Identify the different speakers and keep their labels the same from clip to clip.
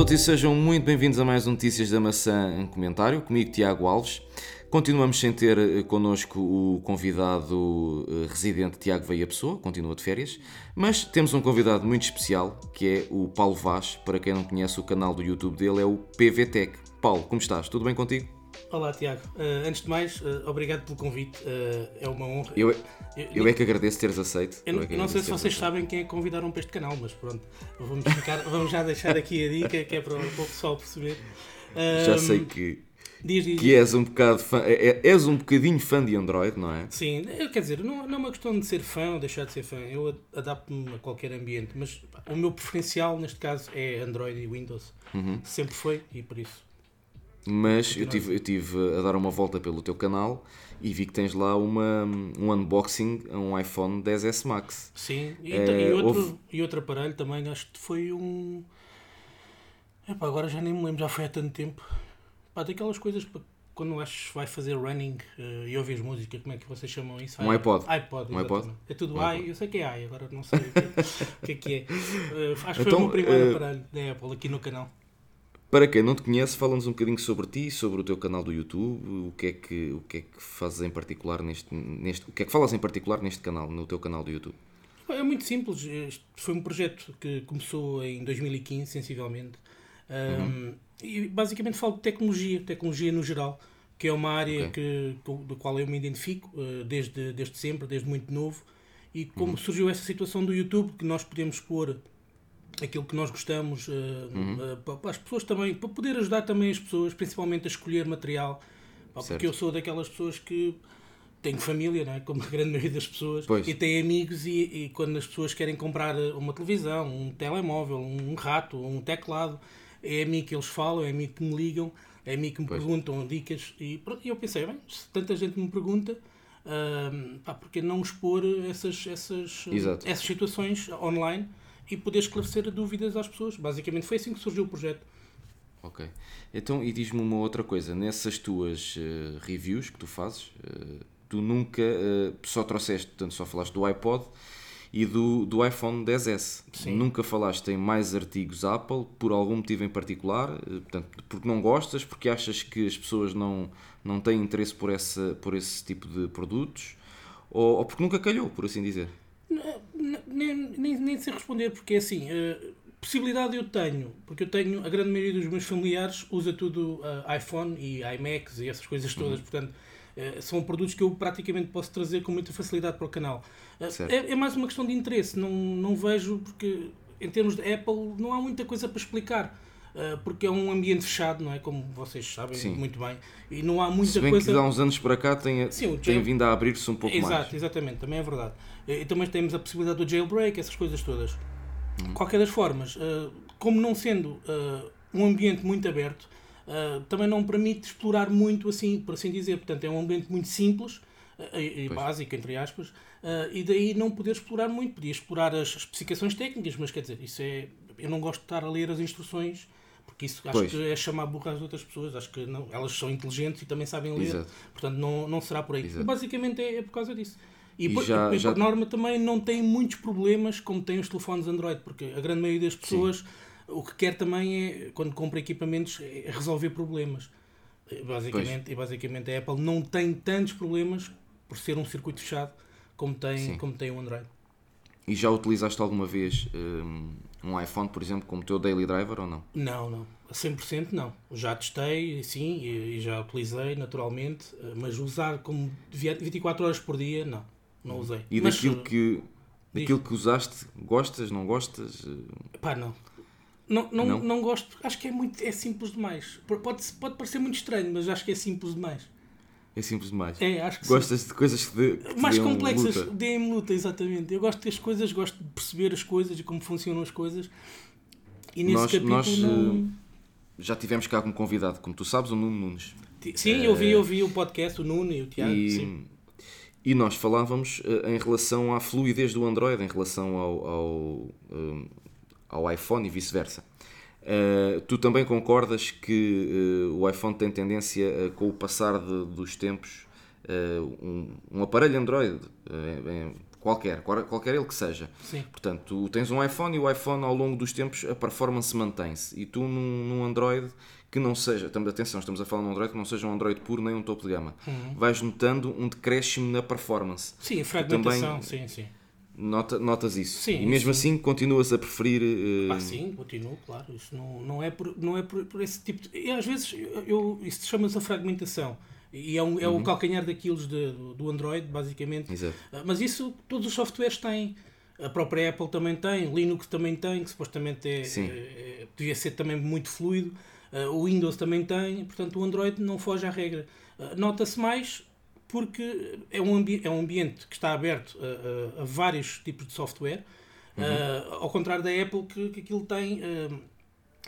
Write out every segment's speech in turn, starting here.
Speaker 1: todos e sejam muito bem-vindos a mais um Notícias da Maçã em comentário, comigo Tiago Alves. Continuamos sem ter eh, connosco o convidado eh, residente Tiago Veia Pessoa, continua de férias, mas temos um convidado muito especial que é o Paulo Vaz. Para quem não conhece o canal do YouTube dele, é o PVTech. Paulo, como estás? Tudo bem contigo?
Speaker 2: Olá, Tiago. Uh, antes de mais, uh, obrigado pelo convite. Uh, é uma honra.
Speaker 1: Eu, eu, eu, é que agradeço teres aceito.
Speaker 2: Eu, eu
Speaker 1: é
Speaker 2: não sei se vocês sabem quem é que convidaram para este canal, mas pronto, vamos, ficar, vamos já deixar aqui a dica que é para, o pessoal perceber.
Speaker 1: já sei que. Diz, diz, que és um bocado fã, é, é, és um bocadinho fã de Android, não é?
Speaker 2: Sim, quer dizer, não, não é uma questão de ser fã ou deixar de ser fã, eu adapto-me a qualquer ambiente, mas o meu preferencial neste caso é Android e Windows. Uhum. Sempre foi e por isso
Speaker 1: mas eu tive, eu tive a dar uma volta pelo teu canal e vi que tens lá uma, um unboxing a um iPhone 10S Max.
Speaker 2: Sim, e, é, e, outro, houve... e outro aparelho também, acho que foi um. Epá, agora já nem me lembro, já foi há tanto tempo. Pá, daquelas coisas quando acho vai fazer running uh, e ouves música, como é que vocês chamam isso?
Speaker 1: Um iPod.
Speaker 2: iPod, um iPod. É tudo um i, eu sei que é i, agora não sei o que, é que é. Uh, acho que então, foi o meu primeiro uh... aparelho da Apple aqui no canal.
Speaker 1: Para quem não te conhece, fala-nos um bocadinho sobre ti, sobre o teu canal do YouTube, o que é que, o que, é que fazes em particular neste, neste. O que é que falas em particular neste canal, no teu canal do YouTube?
Speaker 2: É muito simples. Este foi um projeto que começou em 2015, sensivelmente. Um, uhum. E basicamente falo de tecnologia, tecnologia no geral, que é uma área okay. que, do qual eu me identifico uh, desde, desde sempre, desde muito novo. E como uhum. surgiu essa situação do YouTube, que nós podemos pôr aquilo que nós gostamos uh, uhum. uh, para as pessoas também, para poder ajudar também as pessoas, principalmente a escolher material, pá, porque eu sou daquelas pessoas que tenho família, não é? como a grande maioria das pessoas, pois. e tenho amigos e, e, quando as pessoas querem comprar uma televisão, um telemóvel, um rato, um teclado, é a mim que eles falam, é a mim que me ligam, é a mim que me pois. perguntam dicas e, e eu pensei, bem, se tanta gente me pergunta, uh, pá, porque não expor essas, essas, essas situações online e poder esclarecer dúvidas às pessoas. Basicamente foi assim que surgiu o projeto.
Speaker 1: Ok. Então, e diz-me uma outra coisa. Nessas tuas uh, reviews que tu fazes, uh, tu nunca uh, só trouxeste, portanto, só falaste do iPod e do, do iPhone 10S. Sim. Nunca falaste em mais artigos Apple, por algum motivo em particular, portanto, porque não gostas, porque achas que as pessoas não, não têm interesse por, essa, por esse tipo de produtos, ou, ou porque nunca calhou, por assim dizer?
Speaker 2: Nem, nem, nem sei responder, porque é assim, uh, possibilidade eu tenho, porque eu tenho, a grande maioria dos meus familiares usa tudo uh, iPhone e iMacs e essas coisas todas, uhum. portanto, uh, são produtos que eu praticamente posso trazer com muita facilidade para o canal. É, é, mais uma questão de interesse, não, não vejo, porque em termos de Apple não há muita coisa para explicar. Uh, porque é um ambiente fechado, não é? Como vocês sabem Sim. muito bem. E não há muita
Speaker 1: Se bem
Speaker 2: coisa.
Speaker 1: que há uns anos para cá tem, Sim, tem vindo a abrir-se um pouco
Speaker 2: Exato,
Speaker 1: mais.
Speaker 2: Exatamente, também é verdade. E também temos a possibilidade do jailbreak, essas coisas todas. Hum. Qualquer das formas, uh, como não sendo uh, um ambiente muito aberto, também não permite explorar muito, assim, por assim dizer. Portanto, é um ambiente muito simples e básico, entre aspas, e daí não poder explorar muito. Podia explorar as especificações técnicas, mas quer dizer, isso é. Eu não gosto de estar a ler as instruções porque isso acho pois. que é chamar burra às outras pessoas. Acho que não, elas são inteligentes e também sabem ler. Exato. Portanto, não, não será por aí. Exato. Basicamente é, é, por causa disso. E, e, por, já, e já... por norma também não tem muitos problemas como têm os telefones Android, porque a grande maioria das pessoas Sim. o que quer também é, quando compra equipamentos, é resolver problemas. Basicamente, e basicamente a Apple não tem tantos problemas por ser um circuito fechado como tem, como tem o Android.
Speaker 1: E já utilizaste alguma vez um, um iPhone, por exemplo, como teu daily driver ou não?
Speaker 2: Não, não. 100% não. Já testei, sim, e, já utilizei naturalmente, eh, mas usar como 24 horas por dia, não. Não uhum. usei.
Speaker 1: E
Speaker 2: mas,
Speaker 1: daquilo, que, daquilo que usaste, gostas, não gostas?
Speaker 2: Pá, não. Não, não, não? não gosto, acho que é muito é simples demais. Pode, pode parecer muito estranho, mas acho que é simples demais.
Speaker 1: É simples demais.
Speaker 2: É, acho que
Speaker 1: Gostas
Speaker 2: sim.
Speaker 1: de coisas que, de, que
Speaker 2: mais complexas, deem-me luta, exatamente. Eu gosto das coisas, gosto de perceber as coisas e como funcionam as coisas.
Speaker 1: E nesse nós, capítulo nós, não... Eh, já tivemos cá como convidado, como tu sabes, o Nuno Nunes.
Speaker 2: Sim, eu vi, eu vi o podcast, o Nuno e o Tiago. E, sim.
Speaker 1: e nós falávamos uh, em relação à fluidez do Android, em relação ao, ao, um, ao iPhone e vice-versa. Uh, tu também concordas que uh, o iPhone tem tendência, uh, com o passar de, dos tempos, um, um, aparelho Android, qualquer, qualquer ele que seja.
Speaker 2: Sim.
Speaker 1: Portanto, tu tens um iPhone e o iPhone ao longo dos tempos a performance mantém-se. E tu num, num Android que não seja, estamos, atenção, estamos a falar de um Android que não seja um Android puro nem um topo de gama,
Speaker 2: Uhum.
Speaker 1: vais notando um decréscimo na performance.
Speaker 2: Sim, a fragmentação,
Speaker 1: também-
Speaker 2: sim, sim.
Speaker 1: Nota, notas isso.
Speaker 2: Sim,
Speaker 1: e mesmo
Speaker 2: sim.
Speaker 1: assim continuas a preferir. eh,
Speaker 2: Ah, sim, continuo, claro. Isso não, não é, por, não é por, por esse tipo de. E às vezes eu, eu- isso chama-se a fragmentação. E é, um, é
Speaker 1: Uhum.
Speaker 2: o calcanhar daqueles de- do, Android, basicamente.
Speaker 1: Exato.
Speaker 2: Ah, Mas isso todos os softwares têm. A própria Apple também tem, Linux também tem, que supostamente é,
Speaker 1: Sim.
Speaker 2: é- devia ser também muito fluido. Ah, o Windows também tem, portanto o Android não foge à regra. Ah, Nota-se mais porque é um, é um ambiente que está aberto a, a- a vários tipos de software, ah, ao contrário da Apple, que, que aquilo tem ah,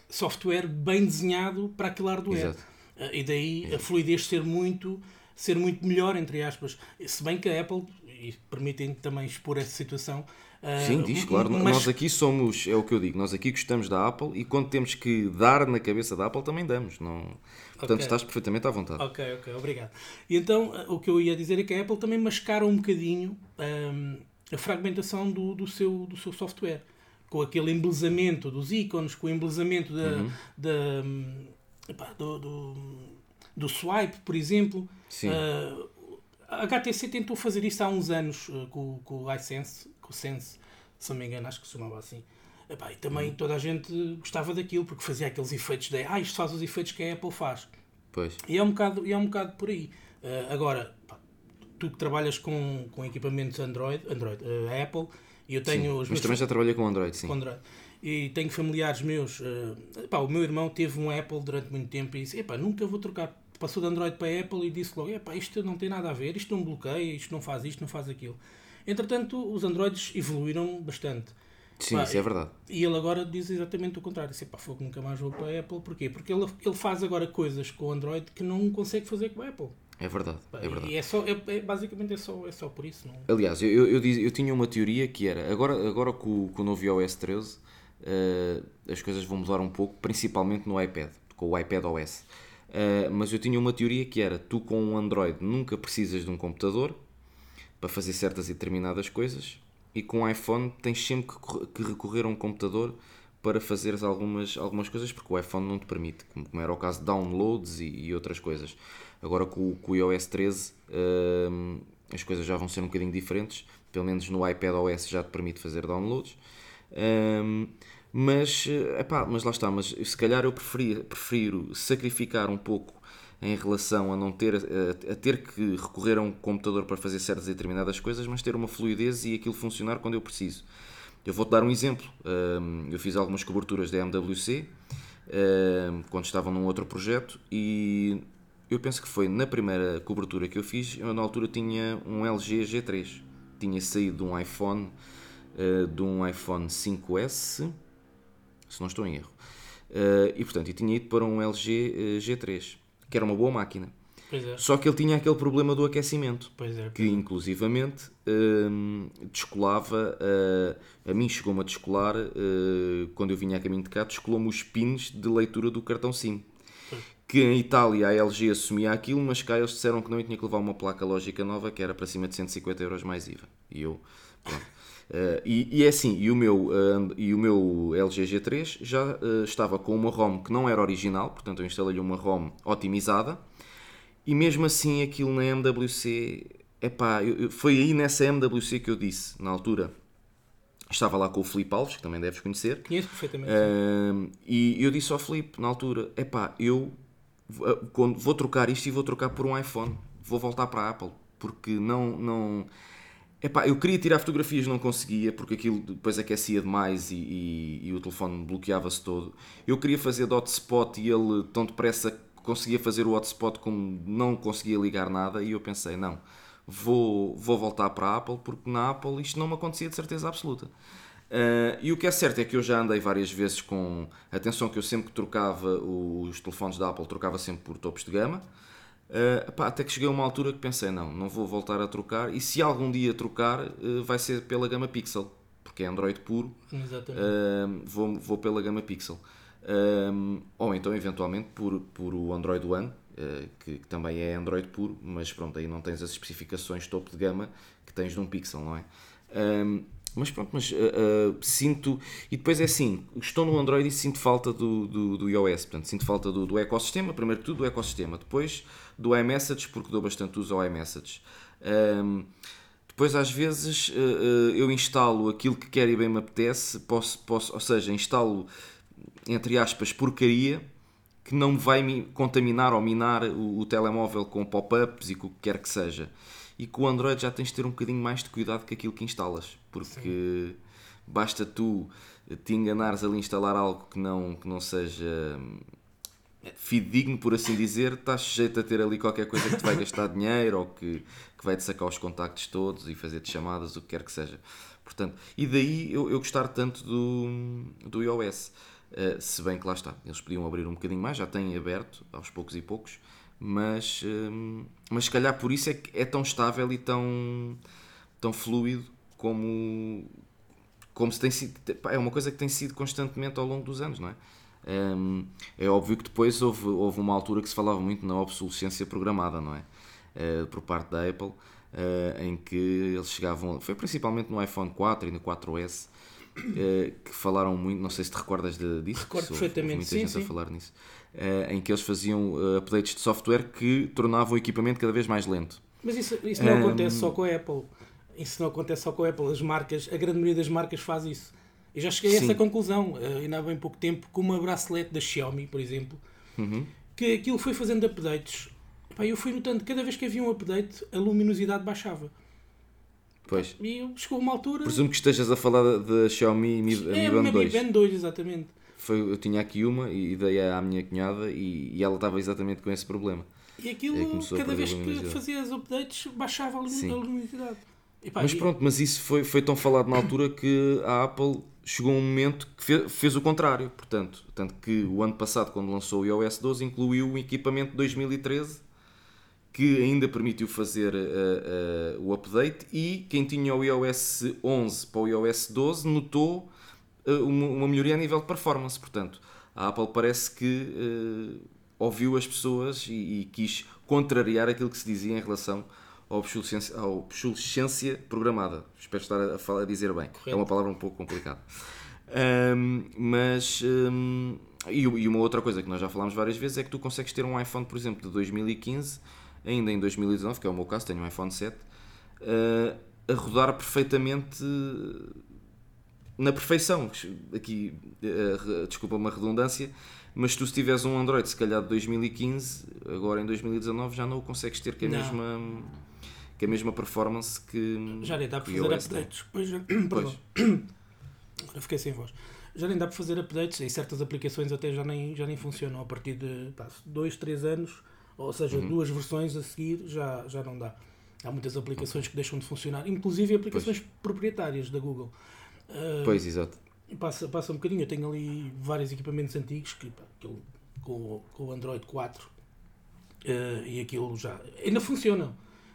Speaker 2: software bem desenhado para aquele hardware.
Speaker 1: Exato.
Speaker 2: Ah, e daí a fluidez ser muito, ser muito melhor, entre aspas. Se bem que a Apple, e permitem também expor essa situação. Ah,
Speaker 1: Sim, diz, claro.
Speaker 2: mas-
Speaker 1: Nós aqui somos, é o que eu digo, nós aqui gostamos da Apple e quando temos que dar na cabeça da Apple também damos. Não... Portanto,
Speaker 2: Ok.
Speaker 1: estás perfeitamente à vontade.
Speaker 2: Ok, ok, obrigado. E então ah, o que eu ia dizer é que a Apple também mascara um bocadinho ahm, a fragmentação do, do, seu, do seu software. Com aquele embelezamento dos ícones, com o embelezamento da,
Speaker 1: Uhum.
Speaker 2: da, do, do, do swipe, por exemplo.
Speaker 1: Sim.
Speaker 2: Ah, a HTC tentou fazer isso há uns anos ah, com, com o iSense, com o Sense, se não me engano, acho que se chamava assim. Epá, e também
Speaker 1: Uhum.
Speaker 2: toda a gente gostava daquilo, porque fazia aqueles efeitos de ah, isto faz os efeitos que a Apple faz.
Speaker 1: Pois.
Speaker 2: E é um bocado, é um bocado por aí. Ah, agora, pá, tu que trabalhas com, com equipamentos Android, Android ah, Apple, e eu tenho os
Speaker 1: Mas
Speaker 2: meus
Speaker 1: também já trabalhei com Android, sim.
Speaker 2: com Android. E tenho familiares meus. pá, o meu irmão teve um Apple durante muito tempo e disse: Epá, nunca vou trocar. Passou de Android para Apple e disse logo: Epá, isto não tem nada a ver, isto não bloqueia, isto não faz isto, não faz aquilo. Entretanto, os Androids evoluíram bastante.
Speaker 1: Sim,
Speaker 2: Pá,
Speaker 1: isso é verdade.
Speaker 2: E ele agora diz exatamente o contrário: disse, Epá, fogo, nunca mais vou para a Apple. Porquê? Porque ele, ele faz agora coisas com o Android que não consegue fazer com a Apple.
Speaker 1: É verdade.
Speaker 2: Pá,
Speaker 1: É verdade.
Speaker 2: E é só, é, é- basicamente é só, é só por isso. Não?
Speaker 1: Aliás, eu, eu, eu, diz- eu tinha uma teoria que era, agora, agora com, o- com o novo iOS 13, eh, as coisas vão mudar um pouco, principalmente no iPad, com o iPad OS. Eh, mas eu tinha uma teoria que era, tu com um Android nunca precisas de um computador para fazer certas e determinadas coisas, e com o iPhone tens sempre que, corre- que recorrer a um computador para fazeres algumas, algumas coisas, porque o iPhone não te permite, como, como era o caso de downloads e, e outras coisas. Agora com, com o iOS 13 hum, as coisas já vão ser um bocadinho diferentes, pelo menos no iPad OS já te permite fazer downloads. Hum, mas, eh, epá, mas lá está, mas se calhar eu preferi- prefiro sacrificar um pouco em relação a não ter a, ter que recorrer a um computador para fazer certas e determinadas coisas, mas ter uma fluidez e aquilo funcionar quando eu preciso. Eu vou-te dar um exemplo. Eu fiz algumas coberturas da MWC quando estava num outro projeto e eu penso que foi na primeira cobertura que eu fiz, eu na altura tinha um LG G3. Tinha saído de um iPhone, eh, de um iPhone 5S, se não estou em erro. Eh, e portanto, eu tinha ido para um LG eh, G3, que era uma boa máquina.
Speaker 2: É,
Speaker 1: Só que ele tinha aquele problema do aquecimento
Speaker 2: é.
Speaker 1: que inclusivamente hum, descolava, uh, a mim chegou-me a descolar, uh, quando eu vinha a caminho de cá, descolou-me os pins de leitura do cartão SIM. Que em Itália a LG assumia aquilo, mas cá eles disseram que não e tinha que levar uma placa lógica nova que era para cima de 150 euros mais IVA. E eu, pronto. Uh, e, e é assim, e o meu, uh, e o meu LG G3 já uh, estava com uma ROM que não era original, portanto eu instalei-lhe uma ROM otimizada, e mesmo assim, aquilo na MWC, epá, eu, eu, foi aí nessa MWC que eu disse, na altura, estava lá com o Filipe Alves, que também deves conhecer,
Speaker 2: Conheço perfeitamente.
Speaker 1: E eu disse ao Filipe, na altura, epá, eu vou trocar isto e vou trocar por um iPhone, vou voltar para a Apple, porque não... não Epá, eu queria tirar fotografias, não conseguia, porque aquilo depois aquecia demais e, e- e o telefone bloqueava-se todo. Eu queria fazer de hotspot e ele tão depressa conseguia fazer o hotspot como não conseguia ligar nada e eu pensei, não, vou, vou voltar para a Apple porque na Apple isto não me acontecia de certeza absoluta. Ah, e o que é certo é que eu já andei várias vezes com. Atenção, que eu sempre que trocava os telefones da Apple, trocava sempre por topos de gama. Ah, pá, até que cheguei a uma altura que pensei: não, não vou voltar a trocar. E se algum dia trocar, ah, vai ser pela gama Pixel, porque é Android puro.
Speaker 2: Exatamente.
Speaker 1: Ah, vou, vou pela gama Pixel. Ou então, eventualmente, por, por o Android One, que, que também é Android puro, mas pronto, aí não tens as especificações topo de gama que tens de um Pixel, não é? Mas pronto, mas uh, uh, sinto. E depois é assim: estou no Android e sinto falta do, do, do iOS. Portanto, sinto falta do, do ecossistema, primeiro tudo do ecossistema, depois do iMessage, porque dou bastante uso ao iMessage. Um, depois, às vezes, uh, eu instalo aquilo que quero e bem me apetece, posso, posso, ou seja, instalo, entre aspas, porcaria que não me vai me contaminar ou minar o, o telemóvel com pop-ups e o que quer que seja. E com o Android já tens de ter um bocadinho mais de cuidado com aquilo que instalas, porque Sim. basta tu te enganares ali instalar algo que não, que não seja fidedigno, por assim dizer, estás sujeito a ter ali qualquer coisa que te vai gastar dinheiro ou que, que vai-te sacar os contactos todos e fazer-te chamadas, o que quer que seja. Portanto, e daí eu, eu gostar tanto do, do iOS. Uh, se bem que lá está, eles podiam abrir um bocadinho mais, já têm aberto aos poucos e poucos, mas, uh, mas se calhar por isso é que é tão estável e tão, tão fluido como, como se tem sido. É uma coisa que tem sido constantemente ao longo dos anos, não é? Um, é óbvio que depois houve, houve uma altura que se falava muito na obsolescência programada, não é? Uh, por parte da Apple, uh, em que eles chegavam, foi principalmente no iPhone 4 e no 4S, uh, que falaram muito, não sei se te recordas de, disso,
Speaker 2: Recordo perfeitamente, muita sim, gente sim.
Speaker 1: a falar nisso, em que eles faziam updates de software que tornavam o equipamento cada vez mais lento.
Speaker 2: Mas isso, isso não um, acontece só com a Apple. Isso não acontece só com a Apple. As marcas, a grande maioria das marcas faz isso eu já cheguei Sim. a essa conclusão, uh, ainda há bem pouco tempo, com uma bracelete da Xiaomi, por exemplo,
Speaker 1: uhum.
Speaker 2: que aquilo foi fazendo updates. Pá, eu fui notando, cada vez que havia um update, a luminosidade baixava.
Speaker 1: Pois.
Speaker 2: E chegou uma altura.
Speaker 1: Presumo que estejas a falar da Xiaomi Mi,
Speaker 2: é,
Speaker 1: Mi Band 2.
Speaker 2: Mi Band 2, exatamente.
Speaker 1: Foi, eu tinha aqui uma e dei à minha cunhada e, e ela estava exatamente com esse problema.
Speaker 2: E aquilo, cada vez que fazias updates, baixava a luminosidade.
Speaker 1: mas pronto, mas isso foi, foi tão falado na altura que a Apple chegou um momento que fez, fez, o contrário. Portanto, tanto que o ano passado, quando lançou o iOS 12, incluiu o equipamento de 2013 que ainda permitiu fazer uh, uh, o update e quem tinha o iOS 11 para o iOS 12 notou uh, uma, uma, melhoria a nível de performance. Portanto, a Apple parece que ouviu as pessoas e, e, quis contrariar aquilo que se dizia em relação obsolescência, obsolescência programada. Espero estar a, falar, a dizer bem. Correto. É uma palavra um pouco complicada. Um, mas. Um, e, e, uma outra coisa que nós já falámos várias vezes é que tu consegues ter um iPhone, por exemplo, de 2015, ainda em 2019, que é o meu caso, tenho um iPhone 7, uh, a rodar perfeitamente na perfeição. Aqui, uh, desculpa uma redundância, mas tu se tiveres um Android, se calhar de 2015, agora em 2019 já não o consegues ter com a não. mesma que a mesma performance que.
Speaker 2: Já nem dá para fazer updates. Pois, perdão. Agora fiquei sem voz. Já nem dá para fazer updates e certas aplicações até já nem, já nem funcionam a partir de 2, 3 anos, ou seja, uhum. duas versões a seguir já, já não dá. Há muitas aplicações que deixam de funcionar, inclusive aplicações pois. proprietárias da Google.
Speaker 1: Uh, pois, exato.
Speaker 2: Passa, passa um bocadinho. Eu tenho ali vários equipamentos antigos que, com, com o Android 4 uh, ah, e aquilo já ainda funcionam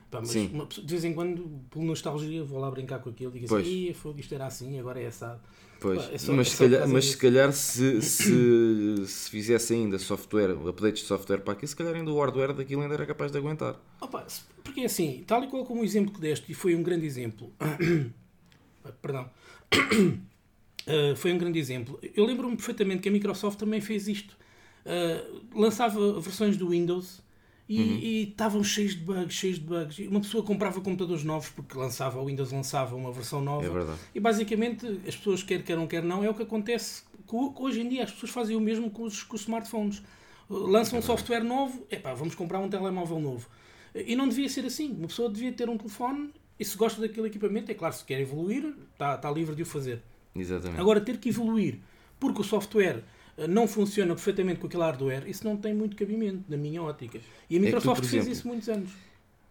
Speaker 2: Pá, mas uma, de vez em quando, por nostalgia, vou lá brincar com aquilo e digo assim: isto era assim, agora é assado.
Speaker 1: Pois, Pá, é só, mas, é se calhar, mas se calhar se, se, se fizesse ainda software, updates de software para aqui, se calhar ainda o hardware daquilo ainda era capaz de aguentar.
Speaker 2: Opa, porque assim, tal e qual como o exemplo que deste, e foi um grande exemplo, perdão, uh, foi um grande exemplo. Eu lembro-me perfeitamente que a Microsoft também fez isto. Uh, lançava versões do Windows e uhum. estavam cheios de bugs, cheios de bugs. Uma pessoa comprava computadores novos porque lançava, o Windows lançava uma versão nova.
Speaker 1: É verdade.
Speaker 2: E basicamente as pessoas quer queiram, quer não, é o que acontece. Hoje em dia as pessoas fazem o mesmo com os, com os smartphones. Lançam é um software novo, epá, vamos comprar um telemóvel novo. E não devia ser assim. Uma pessoa devia ter um telefone e se gosta daquele equipamento, é claro, se quer evoluir, está, está livre de o fazer.
Speaker 1: Exatamente.
Speaker 2: Agora, ter que evoluir porque o software não funciona perfeitamente com aquele hardware, isso não tem muito cabimento, na minha ótica. E a Microsoft é tu, fez exemplo, isso muitos anos.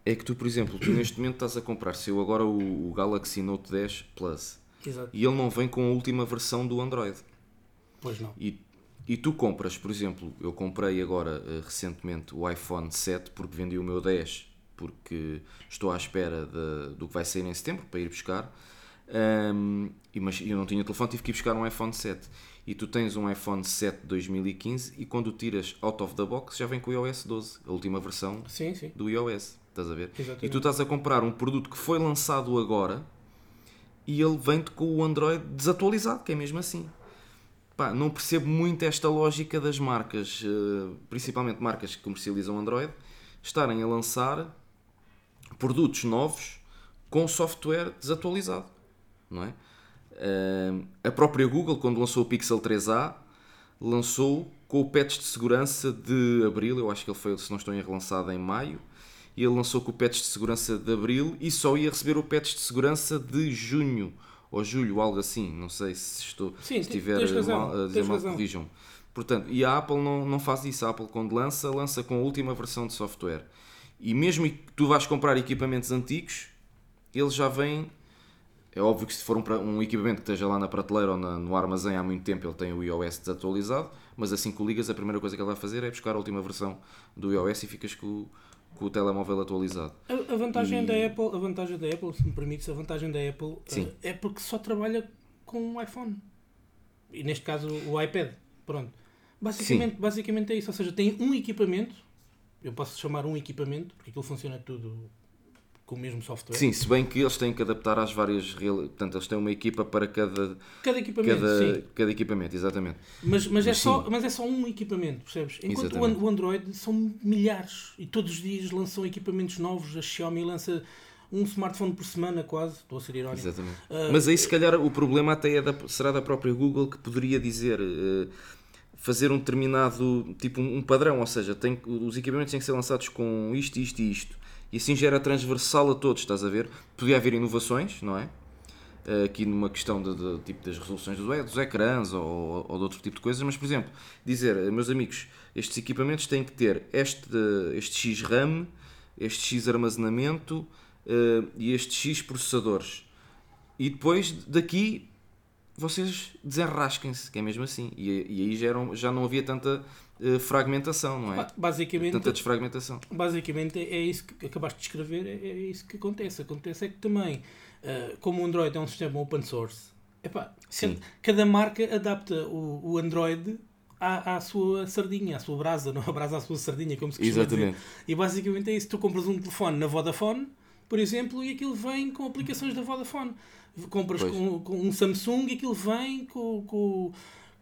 Speaker 1: É que tu, por exemplo, tu neste momento estás a comprar seu agora o, o Galaxy Note 10 Plus
Speaker 2: Exato.
Speaker 1: e ele não vem com a última versão do Android.
Speaker 2: Pois não.
Speaker 1: E, e tu compras, por exemplo, eu comprei agora uh, recentemente o iPhone 7 porque vendi o meu 10 porque estou à espera de, do que vai sair em setembro para ir buscar. Um, e, mas eu não tinha telefone, tive que ir buscar um iPhone 7 e tu tens um iPhone 7 de 2015 e quando tiras out of the box já vem com o iOS 12, a última versão
Speaker 2: sim, sim.
Speaker 1: do iOS. Estás a ver?
Speaker 2: Exatamente.
Speaker 1: E tu estás a comprar um produto que foi lançado agora e ele vem-te com o Android desatualizado, que é mesmo assim. Pá, não percebo muito esta lógica das marcas, eh, principalmente marcas que comercializam Android, estarem a lançar produtos novos com software desatualizado, não é? A própria Google, quando lançou o Pixel 3a, lançou com o patch de segurança de abril, eu acho que ele foi, se não estou em relançado, em maio, e ele lançou com o patch de segurança de abril e só ia receber o patch de segurança de junho ou julho, algo assim. Não sei se estou
Speaker 2: Sim,
Speaker 1: se
Speaker 2: razão,
Speaker 1: mal, a dizer mal, corrijam. Portanto, e a Apple não, não faz isso. A Apple, quando lança, lança com a última versão de software. E mesmo que tu vais comprar equipamentos antigos, eles já vêm. É óbvio que se for um, um equipamento que esteja lá na prateleira ou na, no armazém há muito tempo, ele tem o iOS desatualizado, mas assim que o ligas, a primeira coisa que ele vai fazer é buscar a última versão do iOS e ficas com, com o telemóvel atualizado.
Speaker 2: A, a vantagem e... da Apple, a vantagem da Apple, se me permites, a vantagem da Apple Sim. é porque só trabalha com o iPhone. E neste caso o iPad. Pronto. Basicamente, basicamente é isso. Ou seja, tem um equipamento, eu posso chamar um equipamento, porque aquilo funciona tudo com o mesmo software.
Speaker 1: Sim, se bem que eles têm que adaptar às várias. Portanto, eles têm uma equipa para cada.
Speaker 2: Cada equipamento.
Speaker 1: Cada,
Speaker 2: sim.
Speaker 1: cada equipamento, exatamente.
Speaker 2: Mas, mas, é só, mas é só um equipamento, percebes? Enquanto exatamente. o Android são milhares e todos os dias lançam equipamentos novos. A Xiaomi lança um smartphone por semana, quase. Estou a ser irónico.
Speaker 1: Exatamente. Uh, mas aí, se calhar, o problema até é da, será da própria Google que poderia dizer. Uh, fazer um determinado tipo um padrão, ou seja, tem, os equipamentos têm que ser lançados com isto, isto e isto e assim já era transversal a todos, estás a ver? Podia haver inovações, não é? Eh, aqui numa questão de, de, tipo das resoluções dos ecrãs ou, ou de outro tipo de coisas, mas por exemplo, dizer, eh, meus amigos, estes equipamentos têm que ter este, este X RAM, este X armazenamento e este X processadores. E depois daqui vocês desenrasquem-se, que é mesmo assim. E, e aí já, eram, já não havia tanta uh, fragmentação, não é?
Speaker 2: Basicamente,
Speaker 1: tanta desfragmentação.
Speaker 2: Basicamente é isso que acabaste de escrever, é, é isso que acontece. Acontece é que também, uh, como o Android é um sistema open source, epá, cada, cada, marca adapta o, o Android à, à, sua sardinha, à sua brasa, não a brasa à sua sardinha, como se costuma Exatamente. dizer. E basicamente é isso. Tu compras um telefone na Vodafone, por exemplo, e aquilo vem com aplicações da Vodafone compras com, com, um Samsung e aquilo vem com, com,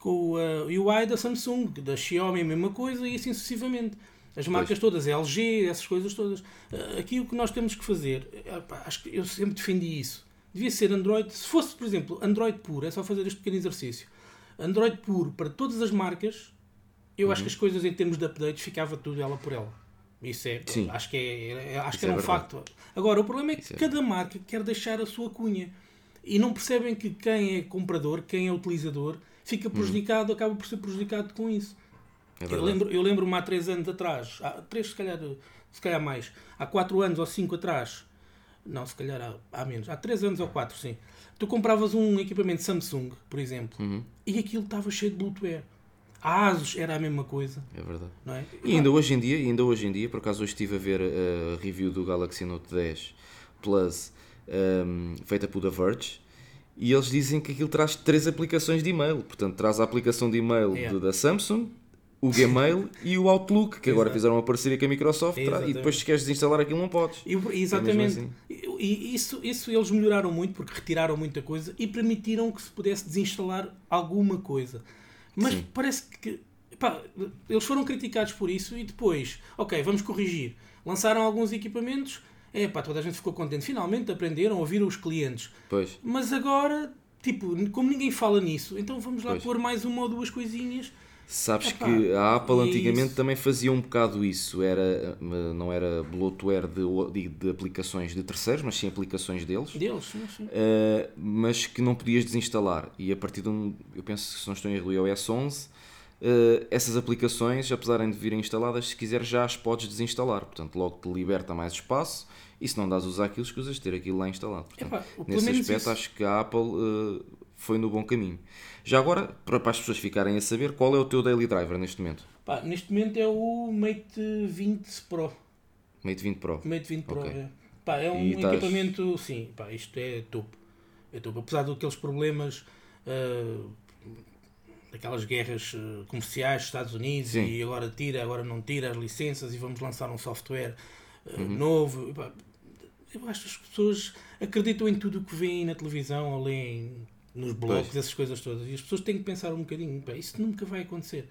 Speaker 2: com o UI da Samsung, da Xiaomi a mesma coisa e assim sucessivamente. As marcas pois. todas, LG, essas coisas todas. Uh, aqui o que nós temos que fazer, uh, acho que eu sempre defendi isso. Devia ser Android, se fosse, por exemplo, Android puro, é só fazer este pequeno exercício. Android puro para todas as marcas, eu uhum. acho que as coisas em termos de updates ficava tudo ela por ela. Isso é, Sim. acho que, é, acho que era é um facto. Agora, o problema é que Isso é cada é. marca quer deixar a sua cunha e não percebem que quem é comprador, quem é utilizador, fica prejudicado, hum. acaba por ser prejudicado com isso. É eu lembro, eu lembro-me há 3 anos atrás, há 3 se calhar, se calhar mais, há 4 anos ou 5 atrás, não, se calhar há, há menos, há 3 anos ou 4, sim. Tu compravas um equipamento Samsung, por exemplo, uhum. e aquilo estava cheio de Bluetooth. A Asus era a mesma coisa.
Speaker 1: É verdade.
Speaker 2: Não é?
Speaker 1: E ainda hoje em dia, ainda hoje em dia, por acaso hoje estive a ver a review do Galaxy Note 10 Plus um, feita por The Verge, e eles dizem que aquilo traz três aplicações de e-mail. Portanto, traz a aplicação de e-mail yeah. da Samsung, o Gmail e o Outlook, que agora fizeram uma parceria com a Microsoft e depois se queres desinstalar aquilo não podes.
Speaker 2: E, exatamente. É assim. E isso, isso eles melhoraram muito porque retiraram muita coisa e permitiram que se pudesse desinstalar alguma coisa. Mas Sim. parece que pá, eles foram criticados por isso e depois, ok, vamos corrigir. Lançaram alguns equipamentos é pá, toda a gente ficou contente. Finalmente aprenderam, ouviram os clientes.
Speaker 1: Pois.
Speaker 2: Mas agora, tipo, como ninguém fala nisso, então vamos lá pois. pôr mais uma ou duas coisinhas.
Speaker 1: Sabes Epá, que a Apple antigamente isso. também fazia um bocado isso. Era, não era bloatware de, de, aplicações de terceiros, mas sim aplicações deles.
Speaker 2: Deles, sim, sim.
Speaker 1: Uh, mas que não podias desinstalar. E a partir de um, eu penso que se não estou em erro, iOS 11, uh, essas aplicações, apesar de virem instaladas, se quiser já as podes desinstalar. Portanto, logo te liberta mais espaço e se não dás a usar aquilo, escusas ter aquilo lá instalado. Portanto, nesse aspecto, isso. acho que a Apple uh, foi no bom caminho. Já agora, para, para as pessoas ficarem a saber, qual é o teu daily driver neste momento?
Speaker 2: Pá, neste momento é o Mate 20 Pro.
Speaker 1: Mate 20 Pro?
Speaker 2: Mate 20 Pro, okay. é. Pá, é um e equipamento, estás... sim, pá, isto é topo. É topo. Apesar daqueles problemas, uh, daquelas guerras uh, comerciais, Estados Unidos, sim. e agora tira, agora não tira as licenças e vamos lançar um software uh, uhum. novo. Pá, eu acho que as pessoas acreditam em tudo o que veem na televisão ou leem nos blogs, pois. essas coisas todas. E as pessoas têm que pensar um bocadinho, isso nunca vai acontecer.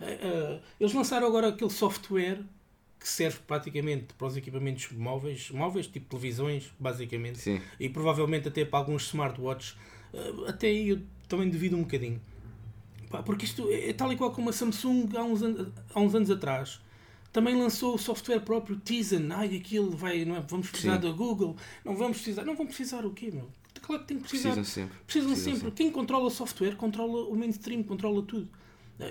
Speaker 2: Uh, eles lançaram agora aquele software que serve praticamente para os equipamentos móveis, móveis tipo televisões, basicamente,
Speaker 1: Sim.
Speaker 2: e provavelmente até para alguns smartwatches. Até aí eu também devido um bocadinho. Pá, porque isto é, é tal e qual como a Samsung há uns, an há uns anos atrás também lançou o software próprio Tizen. Ai, aquilo vai, não é? Vamos precisar Sim. da Google. Não vamos precisar. Não vão precisar o quê, meu? Claro que tem que precisar.
Speaker 1: Precisam sempre.
Speaker 2: Precisam, Precisam sempre. sempre. Quem controla o software controla o mainstream, controla tudo.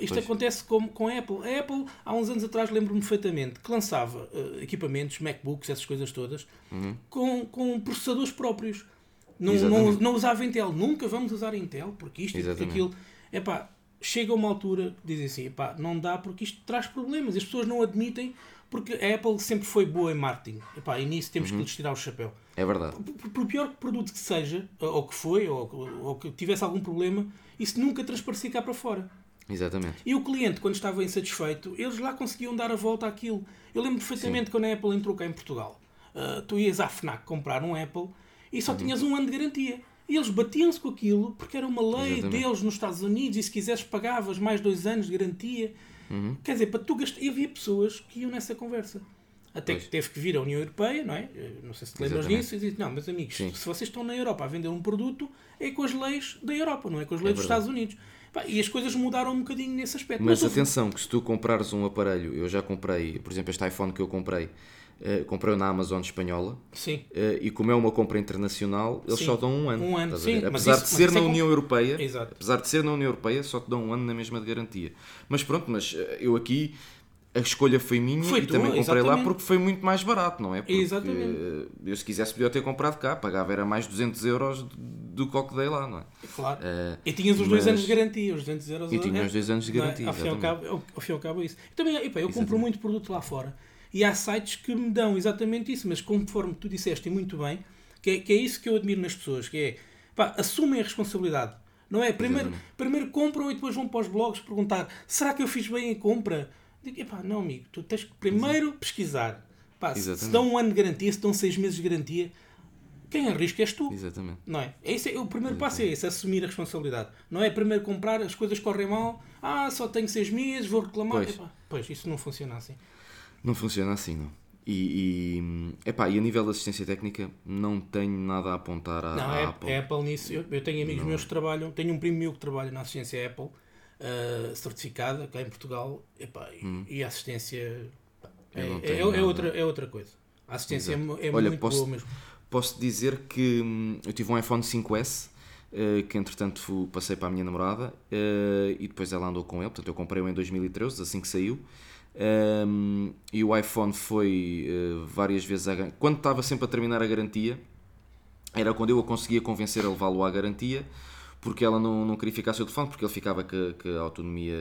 Speaker 2: Isto pois. acontece com, com a Apple. A Apple, há uns anos atrás, lembro-me perfeitamente, que lançava uh, equipamentos, MacBooks, essas coisas todas,
Speaker 1: uhum.
Speaker 2: com, com processadores próprios. Não, não, não, usava Intel. Nunca vamos usar Intel, porque isto e aquilo. Epá, chega uma altura que dizem assim, epá, não dá porque isto traz problemas. As pessoas não admitem porque a Apple sempre foi boa em marketing. Epá, e nisso temos uhum. que lhes tirar o chapéu.
Speaker 1: É verdade.
Speaker 2: Por, por pior produto que seja, ou que foi, ou, ou que tivesse algum problema, isso nunca transparecia cá para fora.
Speaker 1: Exatamente.
Speaker 2: E o cliente, quando estava insatisfeito, eles lá conseguiam dar a volta àquilo. Eu lembro perfeitamente Sim. quando a Apple entrou cá em Portugal. Uh, tu ias à FNAC comprar um Apple e só uhum. tinhas um ano de garantia. E eles batiam-se com aquilo porque era uma lei Exatamente. deles nos Estados Unidos e se quisesses pagavas mais dois anos de garantia.
Speaker 1: Uhum.
Speaker 2: Quer dizer, para tu gastar. E havia pessoas que iam nessa conversa. Até pois. que teve que vir a União Europeia, não é? Não sei se te lembras Exatamente. disso, e diz: Não, meus amigos, Sim. se vocês estão na Europa a vender um produto, é com as leis da Europa, não é com as leis é dos Estados Unidos. E as coisas mudaram um bocadinho nesse aspecto.
Speaker 1: Mas, Mas atenção, que se tu comprares um aparelho, eu já comprei, por exemplo, este iPhone que eu comprei, Uh, comprei na Amazon espanhola
Speaker 2: sim.
Speaker 1: Uh, e como é uma compra internacional eles sim. só dão um ano,
Speaker 2: um ano sim,
Speaker 1: apesar
Speaker 2: isso,
Speaker 1: de ser na União
Speaker 2: é
Speaker 1: Europeia
Speaker 2: Exato.
Speaker 1: apesar de ser na União Europeia só te dão um ano na mesma de garantia mas pronto, mas eh, eu aqui a escolha foi minha
Speaker 2: foi
Speaker 1: e
Speaker 2: tua,
Speaker 1: também comprei
Speaker 2: exatamente.
Speaker 1: lá porque foi muito mais barato, não é? Porque
Speaker 2: exatamente.
Speaker 1: eu se quisesse podia ter comprado cá, pagava era mais 200 euros do que o que dei lá, não é?
Speaker 2: Claro. Uh, e tinhas os mas... dois anos de garantia, os 200 euros.
Speaker 1: E tinha os dois anos de garantia. É?
Speaker 2: Ao, fim ao, cabo, ao fim e ao cabo é isso. também, epa, eu compro muito produto lá fora e há sites que me dão exatamente isso, mas conforme tu disseste muito bem, que é, que é isso que eu admiro nas pessoas, que é pá, assumem a responsabilidade. Não é? Primeiro, primeiro compram e depois vão para os blogs perguntar será que eu fiz bem a compra? Digo, epá, não, amigo, tu tens que primeiro Exato. pesquisar. Pá, se dão um ano de garantia, se dão seis meses de garantia, quem arrisca és tu.
Speaker 1: Exatamente.
Speaker 2: Não é? Esse é o primeiro Exatamente. passo é esse, assumir a responsabilidade. Não é primeiro comprar, as coisas correm mal, ah, só tenho seis meses, vou reclamar. Pois, epá, pois isso não funciona assim.
Speaker 1: Não funciona assim, não. E, e, epá, e a nível de assistência técnica, não tenho nada a apontar à,
Speaker 2: não,
Speaker 1: à
Speaker 2: é,
Speaker 1: Apple.
Speaker 2: É Apple nisso. Eu, eu tenho amigos não. meus que trabalham, tenho um primo meu que trabalha na assistência Apple uh, certificada cá em Portugal epá, hum. e, a assistência é, é, é, outra, é outra coisa. A assistência é, é Olha, muito
Speaker 1: posso,
Speaker 2: boa mesmo.
Speaker 1: Posso dizer que hum, eu tive um iPhone 5S uh, que entretanto passei para a minha namorada uh, e depois ela andou com ele, portanto eu comprei-o em 2013, assim que saiu. Um, e o iPhone foi uh, várias vezes a, quando estava sempre a terminar a garantia era quando eu a conseguia convencer a levá-lo à garantia porque ela não, não queria ficar sem o telefone, porque ele ficava com, a autonomia,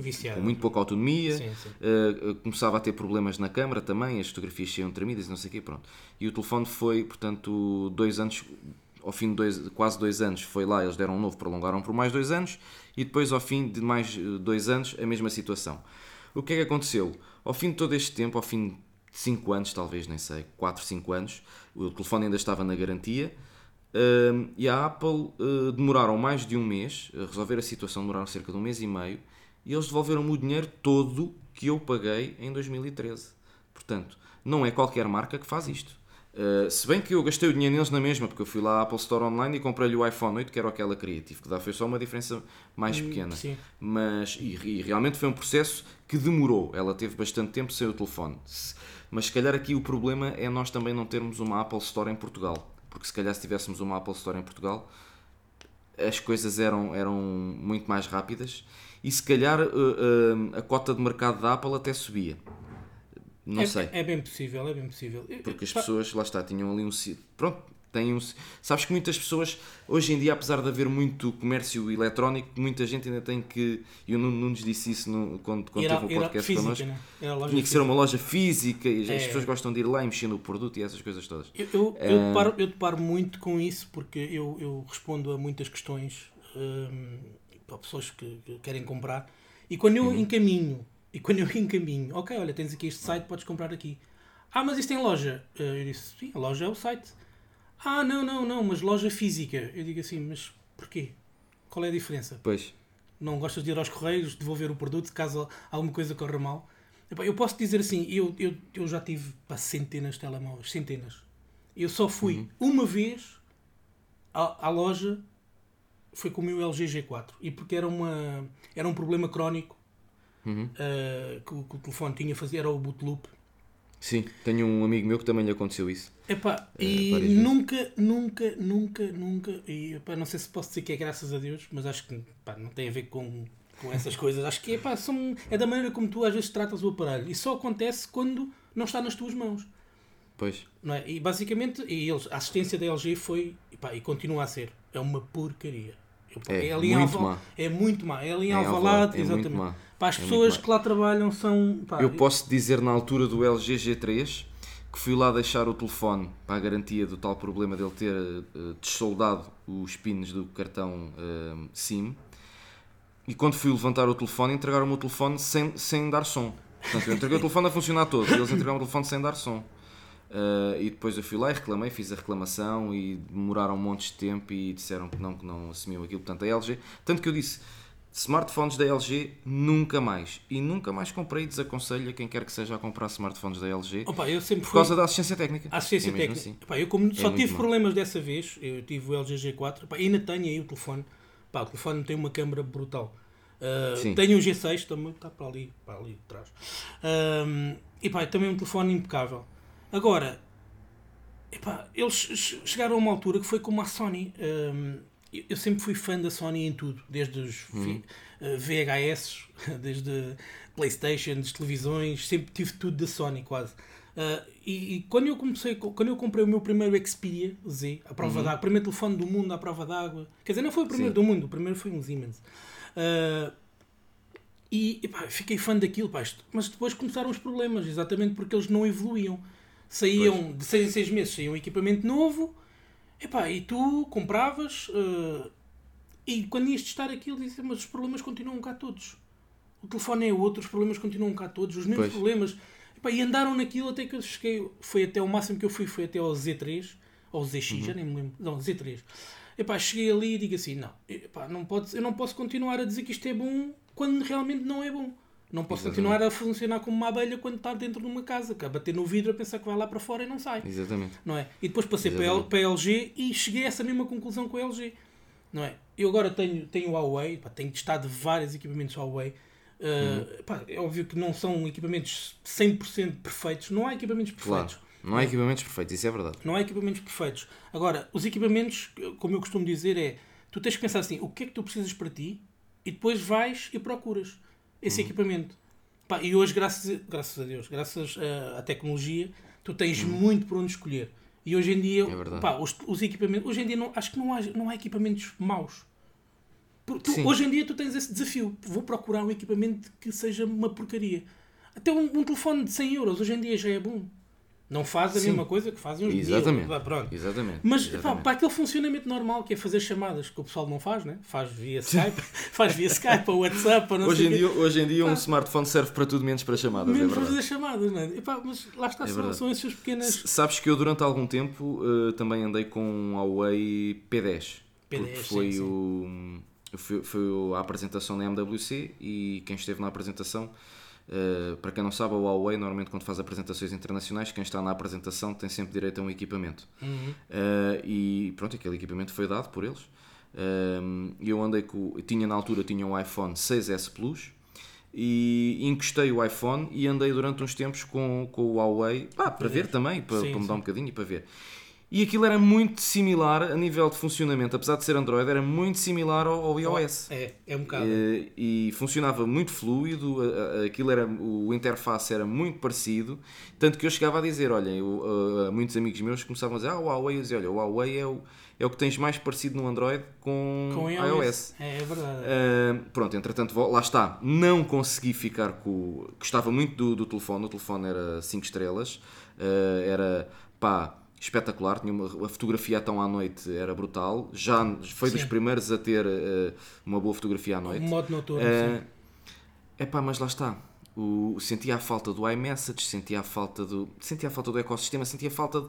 Speaker 2: Viciado.
Speaker 1: com muito pouca autonomia,
Speaker 2: sim, sim.
Speaker 1: Uh, começava a ter problemas na câmara também, as fotografias saiam tremidas e não sei o quê, pronto. E o telefone foi, portanto, dois anos, ao fim de dois, quase dois anos, foi lá, eles deram um novo, prolongaram por mais dois anos, e depois, ao fim de mais dois anos, a mesma situação. O que é que aconteceu? Ao fim de todo este tempo, ao fim de 5 anos, talvez, nem sei, 4, 5 anos, o telefone ainda estava na garantia, Uh, e a Apple uh, demoraram mais de um mês a resolver a situação, demoraram cerca de um mês e meio, e eles devolveram-me o dinheiro todo que eu paguei em 2013. Portanto, não é qualquer marca que faz isto. Uh, se bem que eu gastei o dinheiro neles na mesma, porque eu fui lá à Apple Store Online e comprei-lhe o iPhone 8, que era aquela Creative, que dá, foi só uma diferença mais hum, pequena.
Speaker 2: Sim.
Speaker 1: Mas, e, e, realmente foi um processo que demorou. Ela teve bastante tempo sem o telefone. Mas se calhar aqui o problema é nós também não termos uma Apple Store em Portugal porque se calhar se tivéssemos uma Apple Store em Portugal as coisas eram, eram muito mais rápidas e se calhar uh, uh, a cota de mercado da Apple até subia. Não
Speaker 2: é,
Speaker 1: sei.
Speaker 2: É bem possível, é bem possível.
Speaker 1: Porque as pessoas, lá está, tinham ali um. Pronto, têm um. Sabes que muitas pessoas, hoje em dia, apesar de haver muito comércio eletrónico, muita gente ainda tem que. E o Nuno nos disse isso no, quando, quando
Speaker 2: era,
Speaker 1: teve o podcast
Speaker 2: física,
Speaker 1: connosco.
Speaker 2: Né?
Speaker 1: Tinha que física. ser uma loja física e é. as pessoas gostam de ir lá e mexer no produto e essas coisas todas.
Speaker 2: Eu, eu, eu, uh... deparo, eu deparo muito com isso porque eu, eu respondo a muitas questões um, para pessoas que, que, querem comprar e quando eu uhum. encaminho e quando eu encaminho, ok, olha, tens aqui este site, podes comprar aqui. Ah, mas isso tem loja? Uh, eu disse, sim, a loja é o site. Ah, não, não, não, mas loja física. Eu digo assim, mas porquê? Qual é a diferença?
Speaker 1: Pois.
Speaker 2: Não gostas de ir aos correios, devolver o produto caso alguma coisa corra mal? Eu posso dizer assim, eu, eu, eu já tive pá, centenas de telemóveis, centenas. Eu só fui uhum. uma vez à, à, loja, foi com o meu LG G4. E porque era, uma, era um problema crónico uhum. uh, que, o, que, o, telefone tinha fazer, era o boot loop.
Speaker 1: Sim, tenho um amigo meu que também lhe aconteceu isso.
Speaker 2: Epá, uh, e nunca, nunca, nunca, nunca, e epá, não sei se posso dizer que é graças a Deus, mas acho que epá, não tem a ver com, com essas coisas. Acho que epá, são, é da maneira como tu às vezes tratas o aparelho. E só acontece quando não está nas tuas mãos.
Speaker 1: Pois.
Speaker 2: Não é? E basicamente, e eles, a assistência da LG foi, epá, e continua a ser, é uma porcaria.
Speaker 1: É, é, ali muito má.
Speaker 2: é muito má. É ali em é Alvalade, é exatamente. Para as é pessoas que lá trabalham são. Pá,
Speaker 1: eu posso dizer na altura do LG G3 que fui lá deixar o telefone para a garantia do tal problema dele ter uh, dessoldado os pins do cartão uh, SIM. E quando fui levantar o telefone, entregaram-me o telefone sem, sem dar som. Portanto, eu entreguei o telefone a funcionar todo e eles entregaram o telefone sem dar som. Uh, e depois eu fui lá e reclamei, fiz a reclamação e demoraram um monte de tempo e disseram que não, que não assumiam aquilo. Portanto, a LG, tanto que eu disse, smartphones da LG nunca mais. E nunca mais comprei e desaconselho a quem quer que seja a comprar smartphones da LG
Speaker 2: Opa, eu sempre
Speaker 1: por causa da assistência técnica.
Speaker 2: Assistência é técnica. Assim. Opa, eu como é só tive problemas dessa vez, eu tive o LG G4, opa, ainda tenho aí o telefone. Opa, o telefone tem uma câmera brutal. Uh, tenho um G6 também, está para ali, para ali atrás. Uh, e pá, também um telefone impecável. Agora, epá, eles chegaram a uma altura que foi como a Sony. Um, eu sempre fui fã da Sony em tudo, desde os uhum. VHS, desde Playstations, televisões, sempre tive tudo da Sony quase. Uh, e, e, quando eu comecei, quando eu comprei o meu primeiro Xperia Z, a prova uhum. d'água, o primeiro telefone do mundo à prova d'água, quer dizer, não foi o primeiro Sim. do mundo, o primeiro foi um Siemens. Uh, e epá, fiquei fã daquilo, pá, mas depois começaram os problemas, exatamente porque eles não evoluíam saíam pois. de 6 em 6 meses, saía um equipamento novo, epá, e tu compravas, uh, e quando ias testar aquilo, dizes, mas os problemas continuam cá todos. O telefone é outro, os problemas continuam cá todos, os mesmos pois. problemas. Epá, e andaram naquilo até que eu cheguei, foi até o máximo que eu fui, foi até ao Z3, ou ZX, uhum. já nem me lembro, não, Z3. Epá, cheguei ali e digo assim, não, epá, não pode, eu não posso continuar a dizer que isto é bom quando realmente não é bom. Não posso Exatamente. continuar a funcionar como uma abelha quando está dentro de uma casa, que a bater no vidro a pensar que vai lá para fora e não sai.
Speaker 1: Exatamente.
Speaker 2: Não é? E depois passei para, para a LG e cheguei a essa mesma conclusão com a LG. Não é? Eu agora tenho, tenho Huawei, pá, tenho testado vários equipamentos Huawei. Uh, uhum. pá, é óbvio que não são equipamentos 100% perfeitos. Não há equipamentos perfeitos.
Speaker 1: Claro. Não há equipamentos perfeitos, isso é verdade.
Speaker 2: Não há equipamentos perfeitos. Agora, os equipamentos, como eu costumo dizer, é tu tens que pensar assim: o que é que tu precisas para ti e depois vais e procuras esse uhum. equipamento. Pá, e hoje, graças, graças a Deus, graças à tecnologia, tu tens hum. muito por onde escolher. E hoje em dia, é pá, os, os, equipamentos, hoje em dia não, acho que não há, não há equipamentos maus. Tu, hoje em dia tu tens esse desafio. Vou procurar um equipamento que seja uma porcaria. Até um, um telefone de 100 euros hoje em dia já é bom. Não faz a Sim. mesma coisa que fazem os
Speaker 1: Exatamente.
Speaker 2: Dias, pronto.
Speaker 1: Exatamente.
Speaker 2: Mas
Speaker 1: Exatamente.
Speaker 2: Pá, para aquele funcionamento normal que é fazer chamadas, que o pessoal não faz, né? faz via Skype, faz via Skype ou WhatsApp. Ou não
Speaker 1: hoje,
Speaker 2: sei
Speaker 1: em dia, hoje em dia, um smartphone serve para tudo menos para chamadas.
Speaker 2: Menos
Speaker 1: é
Speaker 2: para fazer chamadas, não é? E, pá, mas lá está, é são, são essas pequenas.
Speaker 1: Sabes que eu, durante algum tempo, uh, também andei com um Huawei P10.
Speaker 2: P10
Speaker 1: foi
Speaker 2: sim,
Speaker 1: o. Sim. Foi, foi a apresentação na MWC e quem esteve na apresentação Uh, para quem não sabe, a Huawei, normalmente, quando faz apresentações internacionais, quem está na apresentação tem sempre direito a um equipamento.
Speaker 2: Uhum.
Speaker 1: Uh, e pronto, aquele equipamento foi dado por eles. Uh, eu andei com. Tinha na altura tinha um iPhone 6S Plus e encostei o iPhone e andei durante uns tempos com, com o Huawei pá, para ver também, para, sim, para mudar sim. um bocadinho e para ver. E aquilo era muito similar a nível de funcionamento, apesar de ser Android, era muito similar ao, ao iOS.
Speaker 2: É, é um bocado.
Speaker 1: E, e, funcionava muito fluido, aquilo era, o interface era muito parecido, tanto que eu chegava a dizer, olha, eu, uh, muitos amigos meus começavam a dizer, ah, o Huawei, eu dizia, olha, o Huawei é o, é o que tens mais parecido no Android com,
Speaker 2: com iOS. iOS. É, é verdade.
Speaker 1: Uh, pronto, entretanto, lá está, não consegui ficar com... Gostava muito do, do telefone, o telefone era 5 estrelas, uh, era, pá espetacular, tinha uma, a fotografia tão à noite era brutal, já foi sim. dos primeiros a ter uh, uma boa fotografia à noite.
Speaker 2: Um modo noturno, uh,
Speaker 1: É pá, mas lá está. o, sentia a falta do iMessage, sentia a falta do, sentia a falta do ecossistema, sentia a falta de.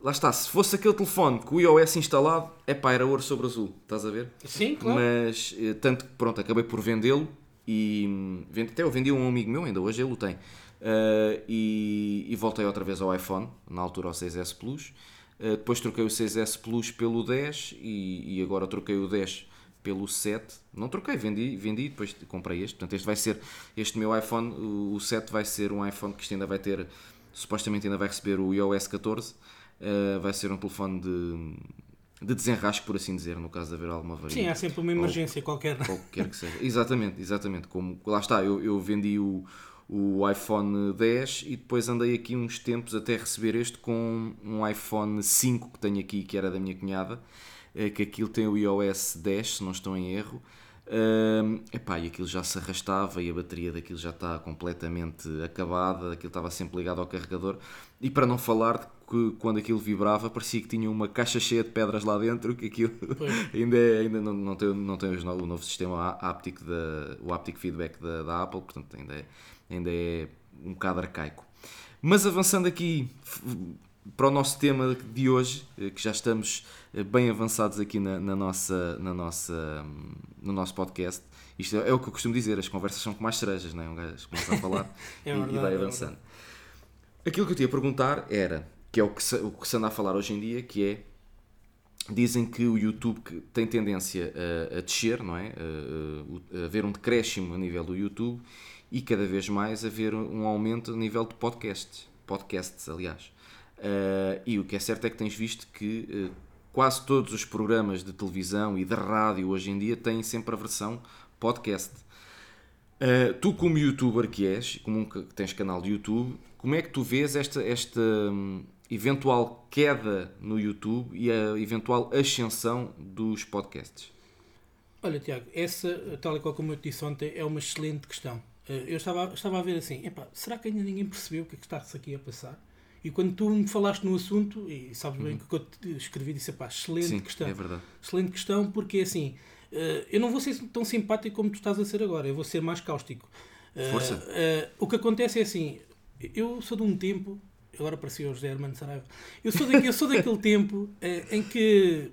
Speaker 1: Lá está, se fosse aquele telefone com o iOS instalado, é pá, era ouro sobre azul, estás a ver?
Speaker 2: Sim, claro.
Speaker 1: Mas, eh, tanto que, pronto, acabei por vendê-lo e hum, até eu vendi a um amigo meu, ainda hoje ele o tem. Uh, e, e, voltei outra vez ao iPhone, na altura ao 6S Plus. Uh, depois troquei o 6S Plus pelo 10 e, e, agora troquei o 10 pelo 7. Não troquei, vendi, vendi depois comprei este. Portanto, este vai ser, este meu iPhone, o, o 7 vai ser um iPhone que isto ainda vai ter, supostamente ainda vai receber o iOS 14. Uh, vai ser um telefone de, de desenrasque, por assim dizer, no caso de haver alguma variante.
Speaker 2: Sim, há sempre uma emergência qualquer.
Speaker 1: Qualquer que seja. Exatamente, exatamente. Como, lá está, eu, eu vendi o, o iPhone 10 e depois andei aqui uns tempos até receber este com um iPhone 5 que tenho aqui, que era da minha cunhada, eh, que aquilo tem o iOS 10, se não estou em erro. Uh, epá, e aquilo já se arrastava e a bateria daquilo já está completamente acabada, aquilo estava sempre ligado ao carregador. E para não falar de que quando aquilo vibrava parecia que tinha uma caixa cheia de pedras lá dentro, que aquilo ainda, é, ainda não, não tem, não tem o novo sistema áptico, da, o haptic feedback da, da Apple, portanto ainda é, ainda é um bocado arcaico. Mas avançando aqui para o nosso tema de hoje, eh, que já estamos eh, bem avançados aqui na, na, nossa, na nossa, no nosso podcast. Isto é, é, o que eu costumo dizer, as conversas são como as cerejas, não é? Um gajo começa a falar é e, verdade, e, vai é avançando. É Aquilo que eu te ia perguntar era, que é o que, se, o que se anda a falar hoje em dia, que é dizem que o YouTube tem tendência a, a descer, não é? A, a, a haver um decréscimo a nível do YouTube e cada vez mais haver um aumento a nível de podcasts, podcasts aliás. Uh, e o que é certo é que tens visto que uh, quase todos os programas de televisão e de rádio hoje em dia têm sempre a versão podcast. Uh, tu, como youtuber que és, como que tens canal de YouTube, como é que tu vês esta, esta um, eventual queda no YouTube e a eventual ascensão dos podcasts?
Speaker 2: Olha, Tiago, essa, tal e qual como eu te disse ontem, é uma excelente questão. Eh, eu estava, estava a ver assim, epá, será que ainda ninguém percebeu o que é que está-se aqui a passar? E quando tu me falaste no assunto, e sabes bem uhum. que eu te escrevi, disse, epá, excelente
Speaker 1: Sim,
Speaker 2: questão.
Speaker 1: É verdade.
Speaker 2: Excelente questão, porque assim, eh, eu não vou ser tão simpático como tu estás a ser agora, eu vou ser mais cáustico.
Speaker 1: Eh, Força.
Speaker 2: o que acontece é assim, eu sou de um tempo, agora parecia o José Hermano Saraiva, eu sou, daquele, eu sou daquele tempo em que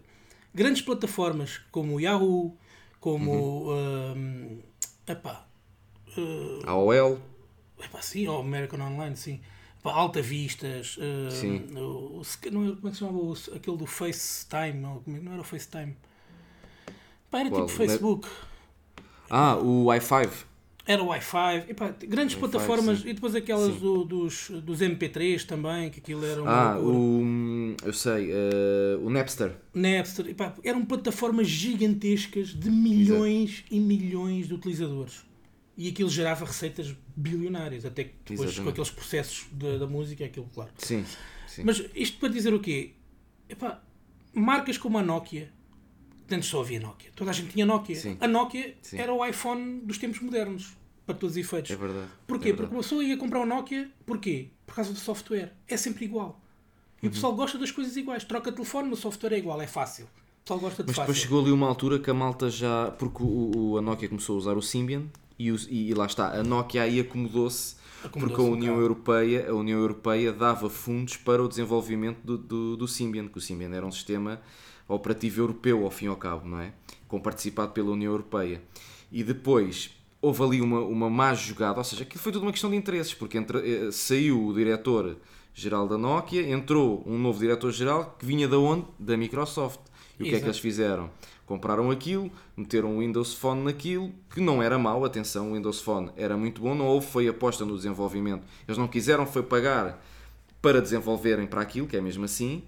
Speaker 2: grandes plataformas como o Yahoo, como uhum. uh, epá,
Speaker 1: Uh, AOL.
Speaker 2: Epá, sim, ou American Online, sim. Epá, Alta Vistas. Uh, sim. O, o, não, como é que se chamava? O, aquele do FaceTime. Não, é, não era o FaceTime. Epá, era Qual? tipo Facebook.
Speaker 1: Ah, o i5.
Speaker 2: Era o Wi-Fi, grandes Wi plataformas sim. e depois aquelas do, dos, dos MP3 também, que aquilo era
Speaker 1: Ah, o, eu sei, uh, o Napster.
Speaker 2: Napster, epá, eram plataformas gigantescas de milhões Exato. e milhões de utilizadores e aquilo gerava receitas bilionárias, até que depois Exatamente. com aqueles processos da, da música, aquilo, claro.
Speaker 1: Sim, sim.
Speaker 2: Mas isto para dizer o quê? Epá, marcas como a Nokia, antes só havia Nokia, toda a gente tinha Nokia. Sim. A Nokia sim. era o iPhone dos tempos modernos, para todos os efeitos.
Speaker 1: É verdade.
Speaker 2: Porquê?
Speaker 1: É
Speaker 2: verdade. Porque uma pessoa ia comprar um Nokia, porquê? Por causa do software. É sempre igual. E uhum. o pessoal gosta das coisas iguais. Troca telefone, o software é igual, é fácil. O pessoal gosta de
Speaker 1: Mas
Speaker 2: fácil.
Speaker 1: depois chegou ali uma altura que a malta já. Porque o, o a Nokia começou a usar o Symbian e, e, lá está, a Nokia aí acomodou-se acomodou porque a União, um Europeia, a União Europeia dava fundos para o desenvolvimento do, do, do Symbian, que o Symbian era um sistema operativo europeu, ao fim e ao cabo, não é? Com participado pela União Europeia. E depois houve ali uma, uma má jogada, ou seja, aquilo foi tudo uma questão de interesses, porque entre, eh, saiu o diretor-geral da Nokia, entrou um novo diretor-geral que vinha da onde? Da Microsoft. E o que é que eles fizeram? Compraram aquilo, meteram o Windows Phone naquilo, que não era mau, atenção, o Windows Phone era muito bom, não houve, foi aposta no desenvolvimento. Eles não quiseram, foi pagar para desenvolverem para aquilo, que é mesmo assim,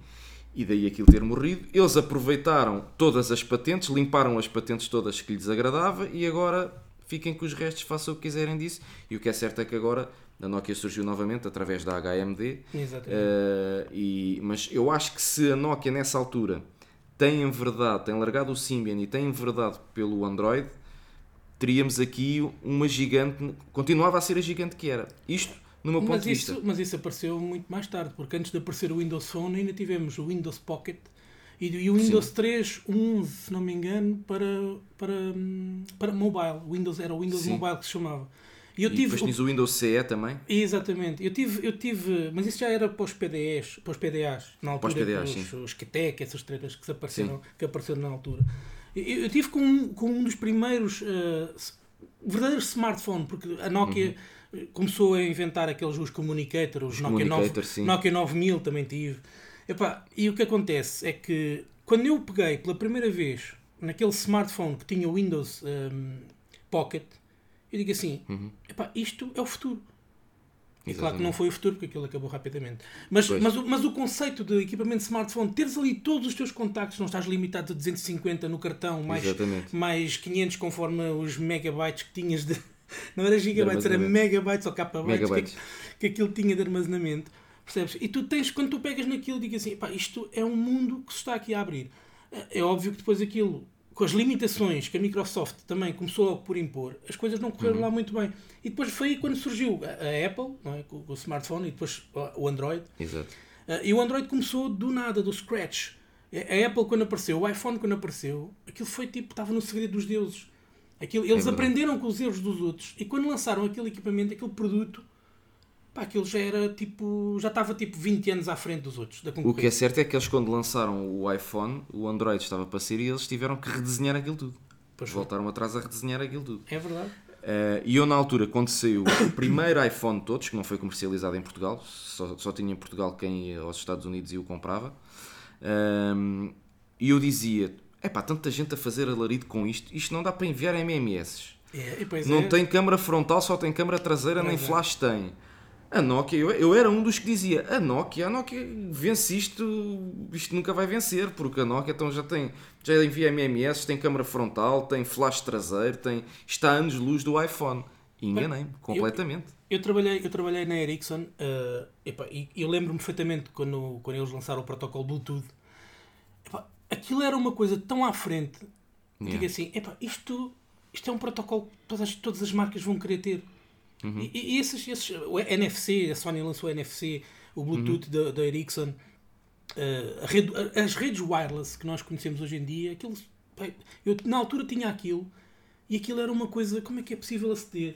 Speaker 1: e daí aquilo ter morrido. Eles aproveitaram todas as patentes, limparam as patentes todas que lhes agradava e agora fiquem com os restos, façam o que quiserem disso. E o que é certo é que agora a Nokia surgiu novamente através da HMD.
Speaker 2: Exatamente.
Speaker 1: Uh, e, mas eu acho que se a Nokia nessa altura tem verdade, tem largado o Symbian e tem verdade pelo Android, teríamos aqui uma gigante, continuava a ser a gigante que era. Isto no meu ponto
Speaker 2: mas
Speaker 1: de
Speaker 2: isso,
Speaker 1: vista.
Speaker 2: Mas isso apareceu muito mais tarde, porque antes de aparecer o Windows Phone ainda tivemos o Windows Pocket e, o Windows Sim. 3, 11, se não me engano, para, para, para mobile. Windows, era o Windows Sim. Mobile que se chamava.
Speaker 1: E, eu tive, e depois tinhas o Windows CE também?
Speaker 2: Exatamente. Eu tive, eu tive, mas isso já era para os PDEs, para os PDAs, na altura,
Speaker 1: para os, PDAs,
Speaker 2: os, QTEC, essas tretas que, apareceram, que apareceram na altura. Eu, eu tive com, com um dos primeiros uh, verdadeiros smartphones, porque a Nokia uhum. começou a inventar aqueles os communicator, os, os Nokia, 9, Nokia 9000 também tive. Epá, e o que acontece é que quando eu peguei pela primeira vez naquele smartphone que tinha o Windows um, Pocket, eu digo assim: uhum. epá, isto é o futuro. E claro que não foi o futuro, porque aquilo acabou rapidamente. Mas, mas, mas o conceito de equipamento de smartphone, teres ali todos os teus contactos, não estás limitado a 250 no cartão, mais, mais 500 conforme os megabytes que tinhas de. Não era gigabytes, era megabytes ou kbytes Que, que aquilo tinha de armazenamento. Percebes? E tu tens, quando tu pegas naquilo, digas assim: pá, isto é um mundo que se está aqui a abrir. É óbvio que depois aquilo com as limitações que a Microsoft também começou por impor, as coisas não correram uhum. lá muito bem. E depois foi aí quando surgiu a, Apple, é? com, o smartphone, e depois o Android.
Speaker 1: Exato.
Speaker 2: Uh, e o Android começou do nada, do scratch. A Apple, quando apareceu, o iPhone, quando apareceu, aquilo foi tipo, estava no segredo dos deuses. Aquilo, eles é aprenderam com os erros dos outros e quando lançaram aquele equipamento, aquele produto, pá, aquilo já era tipo. já estava tipo 20 anos à frente dos outros. Da
Speaker 1: o que é certo é que eles, quando lançaram o iPhone, o Android estava para sair e eles tiveram que redesenhar aquilo tudo. Pois Voltaram foi. atrás a redesenhar aquilo tudo.
Speaker 2: É verdade.
Speaker 1: Uh, e eu, na altura, quando saiu o primeiro iPhone de todos, que não foi comercializado em Portugal, só, só tinha em Portugal quem ia aos Estados Unidos e o comprava, uh, e eu dizia: é pá, tanta gente a fazer alarido com isto, isto não dá para enviar MMS.
Speaker 2: É,
Speaker 1: não
Speaker 2: é.
Speaker 1: tem câmara frontal, só tem câmara traseira, nem é. flash tem. A Nokia, eu, eu era um dos que dizia, a Nokia, a Nokia vence isto, isto nunca vai vencer, porque a Nokia então já tem, já envia MMS, tem câmara frontal, tem flash traseiro, tem, está a anos luz do iPhone. E enganei-me completamente.
Speaker 2: Eu, eu, trabalhei, eu trabalhei na Ericsson uh, epa, e eu lembro-me perfeitamente quando, quando eles lançaram o protocolo Bluetooth. Epa, aquilo era uma coisa tão à frente. Yeah. Digo assim, epa, isto, isto é um protocolo que todas, todas as marcas vão querer ter. Uhum. E, e, esses, esses, o NFC, a Sony lançou o NFC, o Bluetooth uhum. da, Ericsson, uh, rede, as redes wireless que nós conhecemos hoje em dia, aquilo, eu na altura tinha aquilo e aquilo era uma coisa, como é que é possível aceder?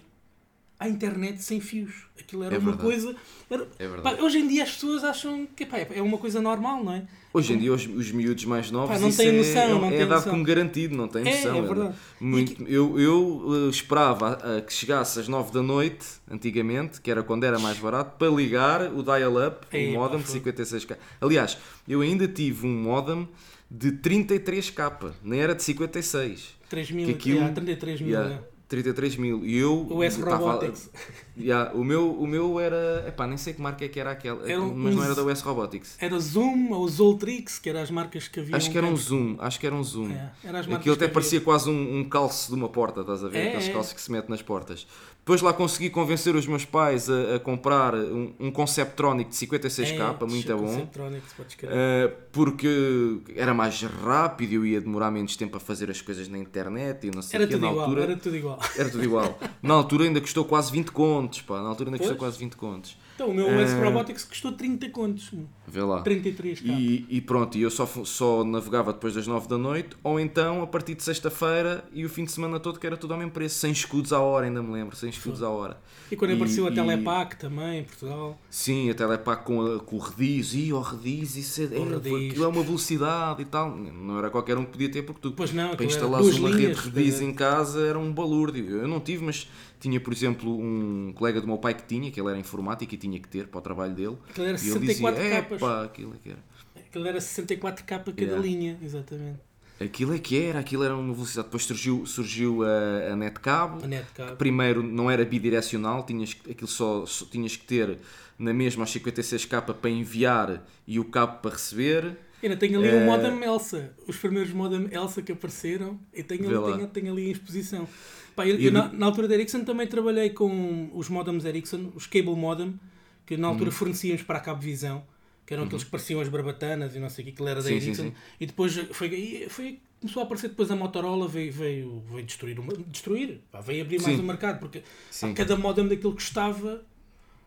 Speaker 2: à internet sem fios. Aquilo era é uma coisa. Era, é pá, hoje em dia as pessoas acham que pá, é uma coisa normal, não é?
Speaker 1: Hoje em dia os, os miúdos mais novos
Speaker 2: pá, não têm é- noção,
Speaker 1: é,
Speaker 2: não
Speaker 1: é,
Speaker 2: é
Speaker 1: dado como garantido, não tem
Speaker 2: é,
Speaker 1: noção.
Speaker 2: É, verdade.
Speaker 1: Muito, eu eu uh, esperava uh, que chegasse às 9 da noite, antigamente, que era quando era mais barato, para ligar o dial-up, o modem de 56k. Aliás, eu ainda tive um modem de 33k, nem era de 56.
Speaker 2: 3 mil, que aquilo, yeah, 33 mil. Yeah,
Speaker 1: 33 mil. E eu.
Speaker 2: O S Robotics.
Speaker 1: Yeah, o, meu, o meu era. Epá, nem sei que marca é que era aquela. Era um, mas não era da US Robotics.
Speaker 2: Era Zoom ou Zoltrix, que eram as marcas que havia.
Speaker 1: Acho que era um Zoom. Acho que era um Zoom. É, era Aquilo até parecia quase um, um calço de uma porta, estás a ver? É, Aqueles é. calços que se mete nas portas. Depois lá consegui convencer os meus pais a, a comprar um, um Conceptronic de 56k, é, muito bom. Uh, porque era mais rápido e eu ia demorar menos tempo a fazer as coisas na internet e não sei
Speaker 2: era
Speaker 1: que.
Speaker 2: Tudo igual, altura, era tudo igual.
Speaker 1: Era tudo igual. na altura ainda custou quase 20 contos, pá. Na altura ainda custou quase 20 contos.
Speaker 2: Então, o meu uh, S Robotics custou 30 contos.
Speaker 1: Vê lá.
Speaker 2: 33
Speaker 1: e, e pronto, e eu só, só navegava depois das 9 da noite, ou então a partir de sexta-feira e o fim de semana todo, que era tudo ao mesmo preço, sem escudos à hora, ainda me lembro, sem escudos à hora.
Speaker 2: E quando e, apareceu a Telepac também em Portugal.
Speaker 1: Sim, a Telepac com, a, com o Rediz, e o Rediz, isso é, é, aquilo é uma velocidade e tal. Não era qualquer um que podia ter, porque tu
Speaker 2: pois não,
Speaker 1: para instalar uma rede Rediz em casa era um balúrdio. Eu não tive, mas tinha, por exemplo, um colega do meu pai que tinha, que ele era informático e tinha que ter para o trabalho dele.
Speaker 2: Aquilo era 64
Speaker 1: dizia,
Speaker 2: capas.
Speaker 1: aquilo é que era.
Speaker 2: Aquilo era 64 capas cada yeah. linha, exatamente.
Speaker 1: Aquilo é que era, aquilo era uma velocidade. Depois surgiu, surgiu a, a netcabo.
Speaker 2: A netcabo.
Speaker 1: Primeiro não era bidirecional, tinhas, aquilo só, só tinhas que ter na mesma 56k para enviar e o cabo para receber.
Speaker 2: Ainda tenho ali o uh, um modem Elsa, os primeiros modem Elsa que apareceram, e tenho, tenho, tenho ali em exposição. Pá, eu, eu, na, na, altura da Ericsson também trabalhei com os modems Ericsson, os cable modem, que na altura uhum. fornecíamos para a cabo visão, que eram uhum. aqueles que pareciam as barbatanas e não sei o que, que era da sim, Ericsson. Sim, sim. E depois foi, foi, começou a aparecer depois a Motorola, veio, veio, veio destruir, destruir pá, veio abrir mais o mercado, porque pá, cada modem daquilo custava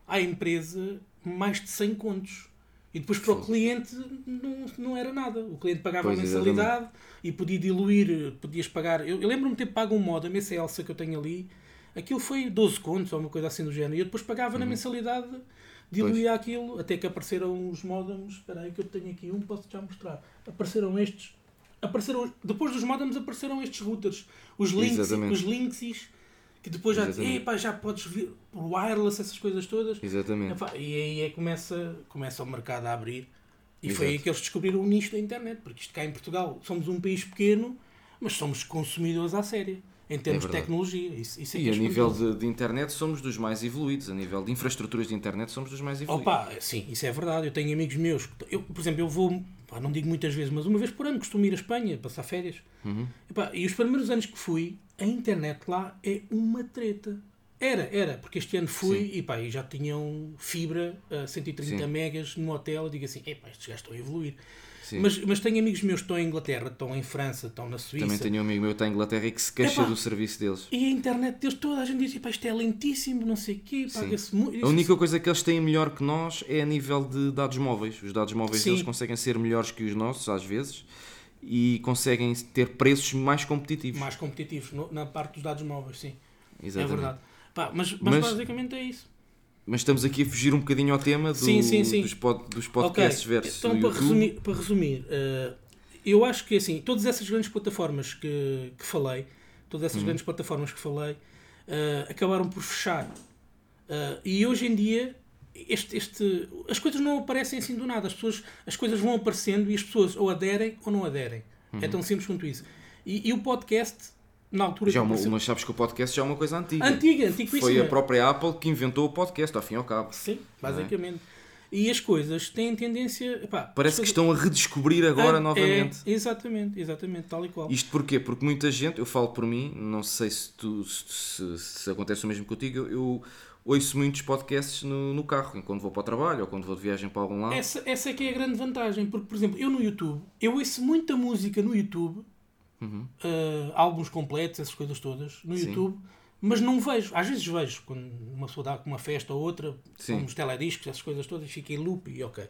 Speaker 2: à empresa mais de 100 contos. E depois para o cliente não, não era nada. O cliente pagava pois, a mensalidade exatamente. e podia diluir, podias pagar. Eu, eu lembro-me de ter pago um modem, esse Elsa que eu tenho ali, Aquilo foi 12 contos ou uma coisa assim do género. E eu depois pagava na mensalidade, diluía aquilo, até que apareceram os modems. Espera aí que eu tenho aqui um, posso já mostrar. Apareceram estes. Apareceram, depois dos modems apareceram estes routers. Os links,
Speaker 1: Exatamente.
Speaker 2: os linksys, que depois já, epá, já podes vir por wireless, essas coisas todas.
Speaker 1: Exatamente.
Speaker 2: Epá, e aí é começa, começa o mercado a abrir. E foi
Speaker 1: Exato.
Speaker 2: aí que eles descobriram o nicho da internet. Porque isto cá em Portugal somos um país pequeno, mas somos consumidores à séria. Em termos de
Speaker 1: verdade.
Speaker 2: tecnologia. Isso, isso é
Speaker 1: E
Speaker 2: é
Speaker 1: a nível de, de internet somos dos mais evoluídos, a nível de infraestruturas de internet somos dos mais evoluídos.
Speaker 2: Opa, sim, isso é verdade. Eu tenho amigos meus. que- Eu, por exemplo, eu vou, pá, não digo muitas vezes, mas uma vez por ano costumo ir à Espanha passar férias.
Speaker 1: Uhum.
Speaker 2: Epá, e os primeiros anos que fui, a internet lá é uma treta. Era, era, porque este ano fui e, pá, e já tinham fibra a 130
Speaker 1: Sim.
Speaker 2: megas no hotel. Eu digo assim: epá, estes gajos estão a evoluir.
Speaker 1: Sim.
Speaker 2: Mas, mas tenho amigos meus que estão em Inglaterra, estão em França, estão na Suíça.
Speaker 1: Também tenho um amigo meu que está em Inglaterra e que se queixa
Speaker 2: Epá.
Speaker 1: do serviço deles.
Speaker 2: E a internet deles, toda a gente diz: isto é lentíssimo, não sei o quê, paga-se muito.
Speaker 1: A única coisa que eles têm melhor que nós é a nível de dados móveis. Os dados móveis
Speaker 2: Sim.
Speaker 1: deles conseguem ser melhores que os nossos, às vezes, e conseguem ter preços mais competitivos.
Speaker 2: mais competitivos no- na parte dos dados móveis, sim.
Speaker 1: Exatamente.
Speaker 2: É verdade. Pá, mas, mas,
Speaker 1: Mas-
Speaker 2: basicamente é isso.
Speaker 1: Mas estamos aqui a fugir um bocadinho ao tema do-
Speaker 2: Sim, sim, sim.
Speaker 1: Dos, pod, dos podcasts
Speaker 2: Ok,
Speaker 1: versus
Speaker 2: Então, para resumir, para resumir eh, eu acho que assim, todas essas grandes plataformas que, que falei, todas
Speaker 1: Uhum.
Speaker 2: essas grandes plataformas que falei, eh, acabaram por fechar. Eh, e hoje em dia, este, este, as coisas não aparecem assim do nada. As, pessoas, as coisas vão aparecendo e as pessoas ou aderem ou não aderem. É
Speaker 1: Uhum.
Speaker 2: tão simples quanto isso. E, e o podcast, na altura
Speaker 1: Já
Speaker 2: que
Speaker 1: uma, mas sabes que o podcast já é uma coisa antiga.
Speaker 2: Antiga, antiquíssima.
Speaker 1: Foi a própria Apple que inventou o podcast, ao fim e ao cabo.
Speaker 2: Sim, basicamente. E as coisas têm tendência. epá,
Speaker 1: Parece
Speaker 2: as
Speaker 1: que
Speaker 2: coisas-
Speaker 1: estão a redescobrir agora
Speaker 2: Ah,
Speaker 1: novamente.
Speaker 2: é, exatamente, exatamente, tal e qual.
Speaker 1: Isto porquê? Porque muita gente, eu falo por mim, não sei se, tu, se, se- acontece o mesmo contigo, eu, eu ouço muitos podcasts no, no carro, quando vou para o trabalho ou quando vou de viagem para algum lado.
Speaker 2: Essa, essa é que é a grande vantagem, porque, por exemplo, eu no YouTube, eu ouço muita música no YouTube, ah, álbuns completos, essas coisas todas, no
Speaker 1: Uhum. Sim.
Speaker 2: YouTube, mas não vejo. Às vezes vejo, quando uma pessoa dá uma festa ou outra,
Speaker 1: Sim.
Speaker 2: com uns telediscos, essas coisas todas, fica em loop e ok.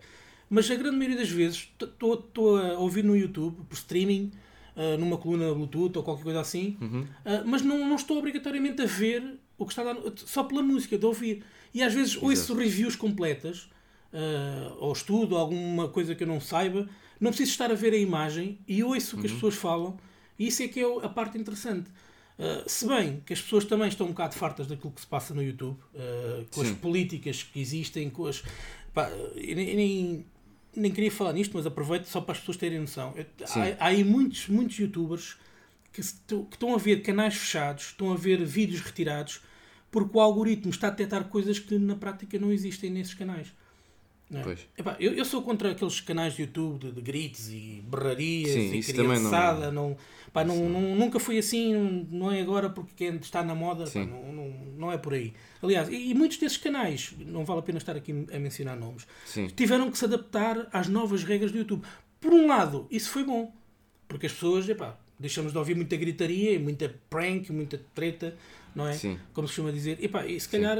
Speaker 2: Mas a grande maioria das vezes estou a ouvir no YouTube, por streaming, ah, numa coluna Bluetooth ou qualquer coisa assim,
Speaker 1: Uhum.
Speaker 2: ah, mas não, não estou obrigatoriamente a ver o que está dar, só pela música, de ouvir. E às vezes ouço reviews completas, ah, ou estudo alguma coisa que eu não saiba, não preciso estar a ver a imagem e ouço o que as pessoas falam, isso é que é a parte interessante. Uh, se bem que as pessoas também estão um bocado fartas daquilo que se passa no YouTube, uh, com as
Speaker 1: Sim.
Speaker 2: políticas que existem, com as. Pá, eu nem, eu nem, nem queria falar nisto, mas aproveito só para as pessoas terem noção. Eu-. Há, há aí muitos, muitos youtubers que, que estão a ver canais fechados, estão a ver vídeos retirados, porque o algoritmo está a detectar coisas que na prática não existem nesses canais. É?
Speaker 1: Pois.
Speaker 2: Epá, eu, eu sou contra aqueles canais de YouTube de, de gritos e berrarias
Speaker 1: Sim,
Speaker 2: e
Speaker 1: também não-
Speaker 2: criançada. Não, pá, não, não- nunca foi assim, não, é agora porque quem está na moda, pá,
Speaker 1: Sim.
Speaker 2: não, não, não é por aí. Aliás, e, e muitos desses canais, não vale a pena estar aqui a mencionar nomes,
Speaker 1: Sim.
Speaker 2: tiveram que se adaptar às novas regras do YouTube. Por um lado, isso foi bom, porque as pessoas, epá, deixamos de ouvir muita gritaria, muita prank, muita treta, não é?
Speaker 1: Sim.
Speaker 2: Como se costuma dizer. Epá, e se calhar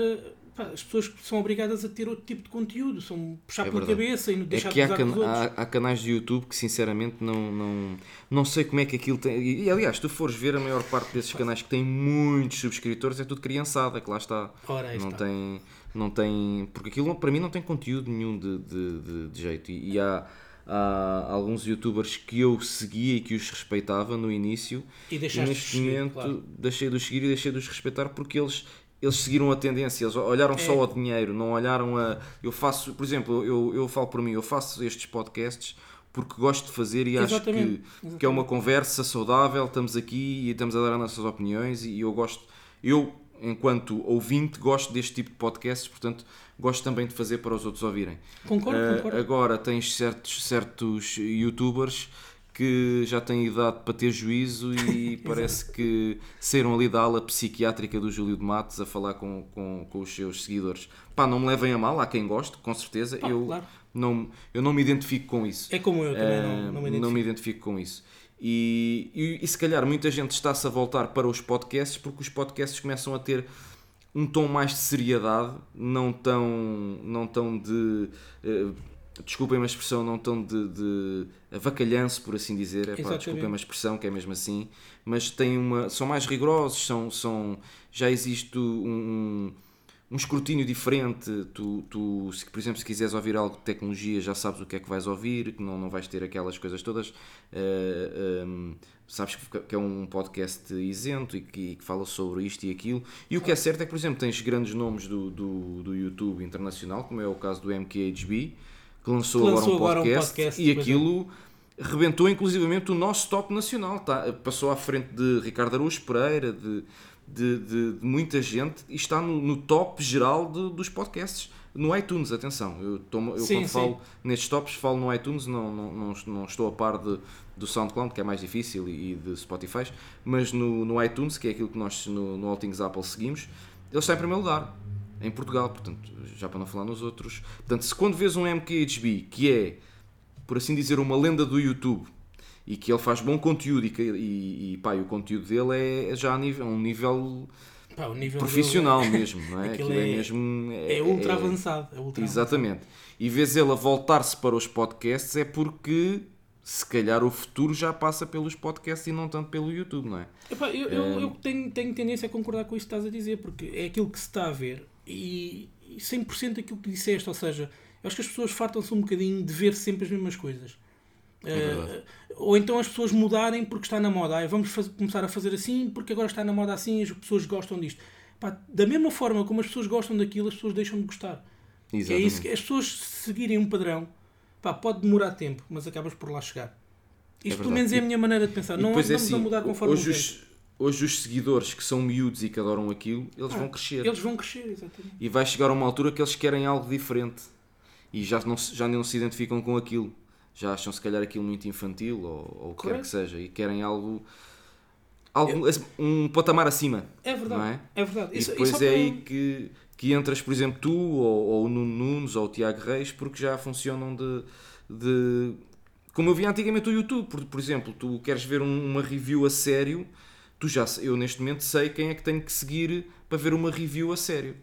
Speaker 2: epá, as pessoas são obrigadas a ter outro tipo de conteúdo, são puxar
Speaker 1: É
Speaker 2: pela
Speaker 1: verdade.
Speaker 2: cabeça e não
Speaker 1: É
Speaker 2: deixar
Speaker 1: que
Speaker 2: de
Speaker 1: há, can- há, há canais de YouTube que sinceramente não, não, não sei como é que aquilo tem. E, e, aliás, se tu fores ver a maior parte desses canais que têm muitos subscritores é tudo criançada, que lá está.
Speaker 2: Ora,
Speaker 1: não
Speaker 2: está.
Speaker 1: tem. Não tem. Porque aquilo para mim não tem conteúdo nenhum de, de, de- de jeito. E, e há, há alguns youtubers que eu seguia e que os respeitava no início
Speaker 2: E
Speaker 1: e
Speaker 2: deixaste de
Speaker 1: neste
Speaker 2: seguir,
Speaker 1: momento
Speaker 2: claro.
Speaker 1: deixei de os seguir e deixei de os respeitar porque eles, eles seguiram a tendência, eles olharam só
Speaker 2: É.
Speaker 1: ao dinheiro, não olharam a. Eu faço, por exemplo, eu, eu falo por mim, eu faço estes podcasts porque gosto de fazer e acho que,
Speaker 2: Exatamente,
Speaker 1: que é uma conversa saudável, estamos aqui e estamos a dar as nossas opiniões e eu gosto, eu enquanto ouvinte gosto deste tipo de podcasts, portanto gosto também de fazer para os outros ouvirem.
Speaker 2: Concordo,
Speaker 1: Eh,
Speaker 2: concordo.
Speaker 1: Agora tens certos, certos youtubers que já têm idade para ter juízo e parece que saíram ali da ala psiquiátrica do Júlio de Matos a falar com, com, com os seus seguidores. Pá, não me levem a mal, há quem goste, com certeza.
Speaker 2: Pá,
Speaker 1: eu,
Speaker 2: claro.
Speaker 1: não, eu não me identifico com isso.
Speaker 2: É como eu também,
Speaker 1: Eh,
Speaker 2: não, não me identifico.
Speaker 1: identifico com isso. E, e, e se calhar muita gente está-se a voltar para os podcasts porque os podcasts começam a ter um tom mais de seriedade, não tão, não tão de. eh, desculpem a expressão, não tão de, de avacalhanço, por assim dizer, é pá, desculpem a expressão, que é mesmo assim, mas têm uma, são mais rigorosos, são, são, já existe um, um escrutínio diferente. Tu, tu se, por exemplo, se quiseres ouvir algo de tecnologia, já sabes o que é que vais ouvir, que não, não vais ter aquelas coisas todas. Uh, eh, um, ehm, sabes que é um podcast isento e que, que, fala sobre isto e aquilo. E o que é certo é que, por exemplo, tens grandes nomes do, do, do YouTube internacional, como é o caso do MKHB, que lançou, que lançou agora, um podcast, agora, um podcast, e é. aquilo é. rebentou inclusivamente o nosso top nacional. Tá? Passou à frente de Ricardo Araújo Pereira, de, de, de, de muita gente e está no, no top geral dos podcasts. No iTunes, atenção, eu, tomo, eu sim, quando sim. falo nestes tops, falo no iTunes, não, não, não, não estou a par de, do SoundCloud, que é mais difícil, e, e de Spotify, mas no, no iTunes, que é aquilo que nós no, no All Things Apple seguimos, ele está em primeiro lugar em Portugal, portanto, já para não falar nos outros. Portanto, se quando vês um MKHB que é, por assim dizer, uma lenda do YouTube e que ele faz bom conteúdo e, que, e, e pá, e o conteúdo dele é, é já a nível, um nível, pá, nível profissional é, mesmo, não é? Aquilo,
Speaker 2: é,
Speaker 1: é, mesmo.
Speaker 2: É, é ultra avançado. É
Speaker 1: ultra exatamente. Avançado. E vês ele a voltar-se para os podcasts é porque se calhar o futuro já passa pelos podcasts e não tanto pelo YouTube, não é?
Speaker 2: Epá, eu, eu, eu, tenho, tenho tendência a concordar com isso que estás a dizer, porque é aquilo que se está a ver e, e 100% aquilo que disseste, ou seja, eu acho que as pessoas fartam-se um bocadinho de ver sempre as mesmas coisas. É uh, ou então as pessoas mudarem porque está na moda. Ah, vamos fazer, começar a fazer assim porque agora está na moda assim e as pessoas gostam disto. Pá, da mesma forma como as pessoas gostam daquilo, as pessoas deixam de gostar. É isso que as pessoas seguirem um padrão pá, pode demorar tempo, mas acabas por lá chegar. Isto é pelo menos é a minha maneira de pensar. Não vamos é assim, a mudar conforme
Speaker 1: hoje os, hoje os seguidores que são miúdos e que adoram aquilo, eles ah, vão crescer.
Speaker 2: Eles vão crescer, exatamente.
Speaker 1: E vai chegar a uma altura que eles querem algo diferente. E já não, já não se identificam com aquilo já acham se calhar aquilo muito infantil ou, ou o que quer que seja e querem algo, algo um patamar acima.
Speaker 2: É verdade. É? é? verdade.
Speaker 1: E depois isso é aí que, que entras, por exemplo, tu ou, ou o Nuno Nunes ou o Tiago Reis porque já funcionam de, de como eu vi antigamente o YouTube, por, por exemplo, tu queres ver um, uma review a sério, tu já eu neste momento sei quem é que tenho que seguir para ver uma review a sério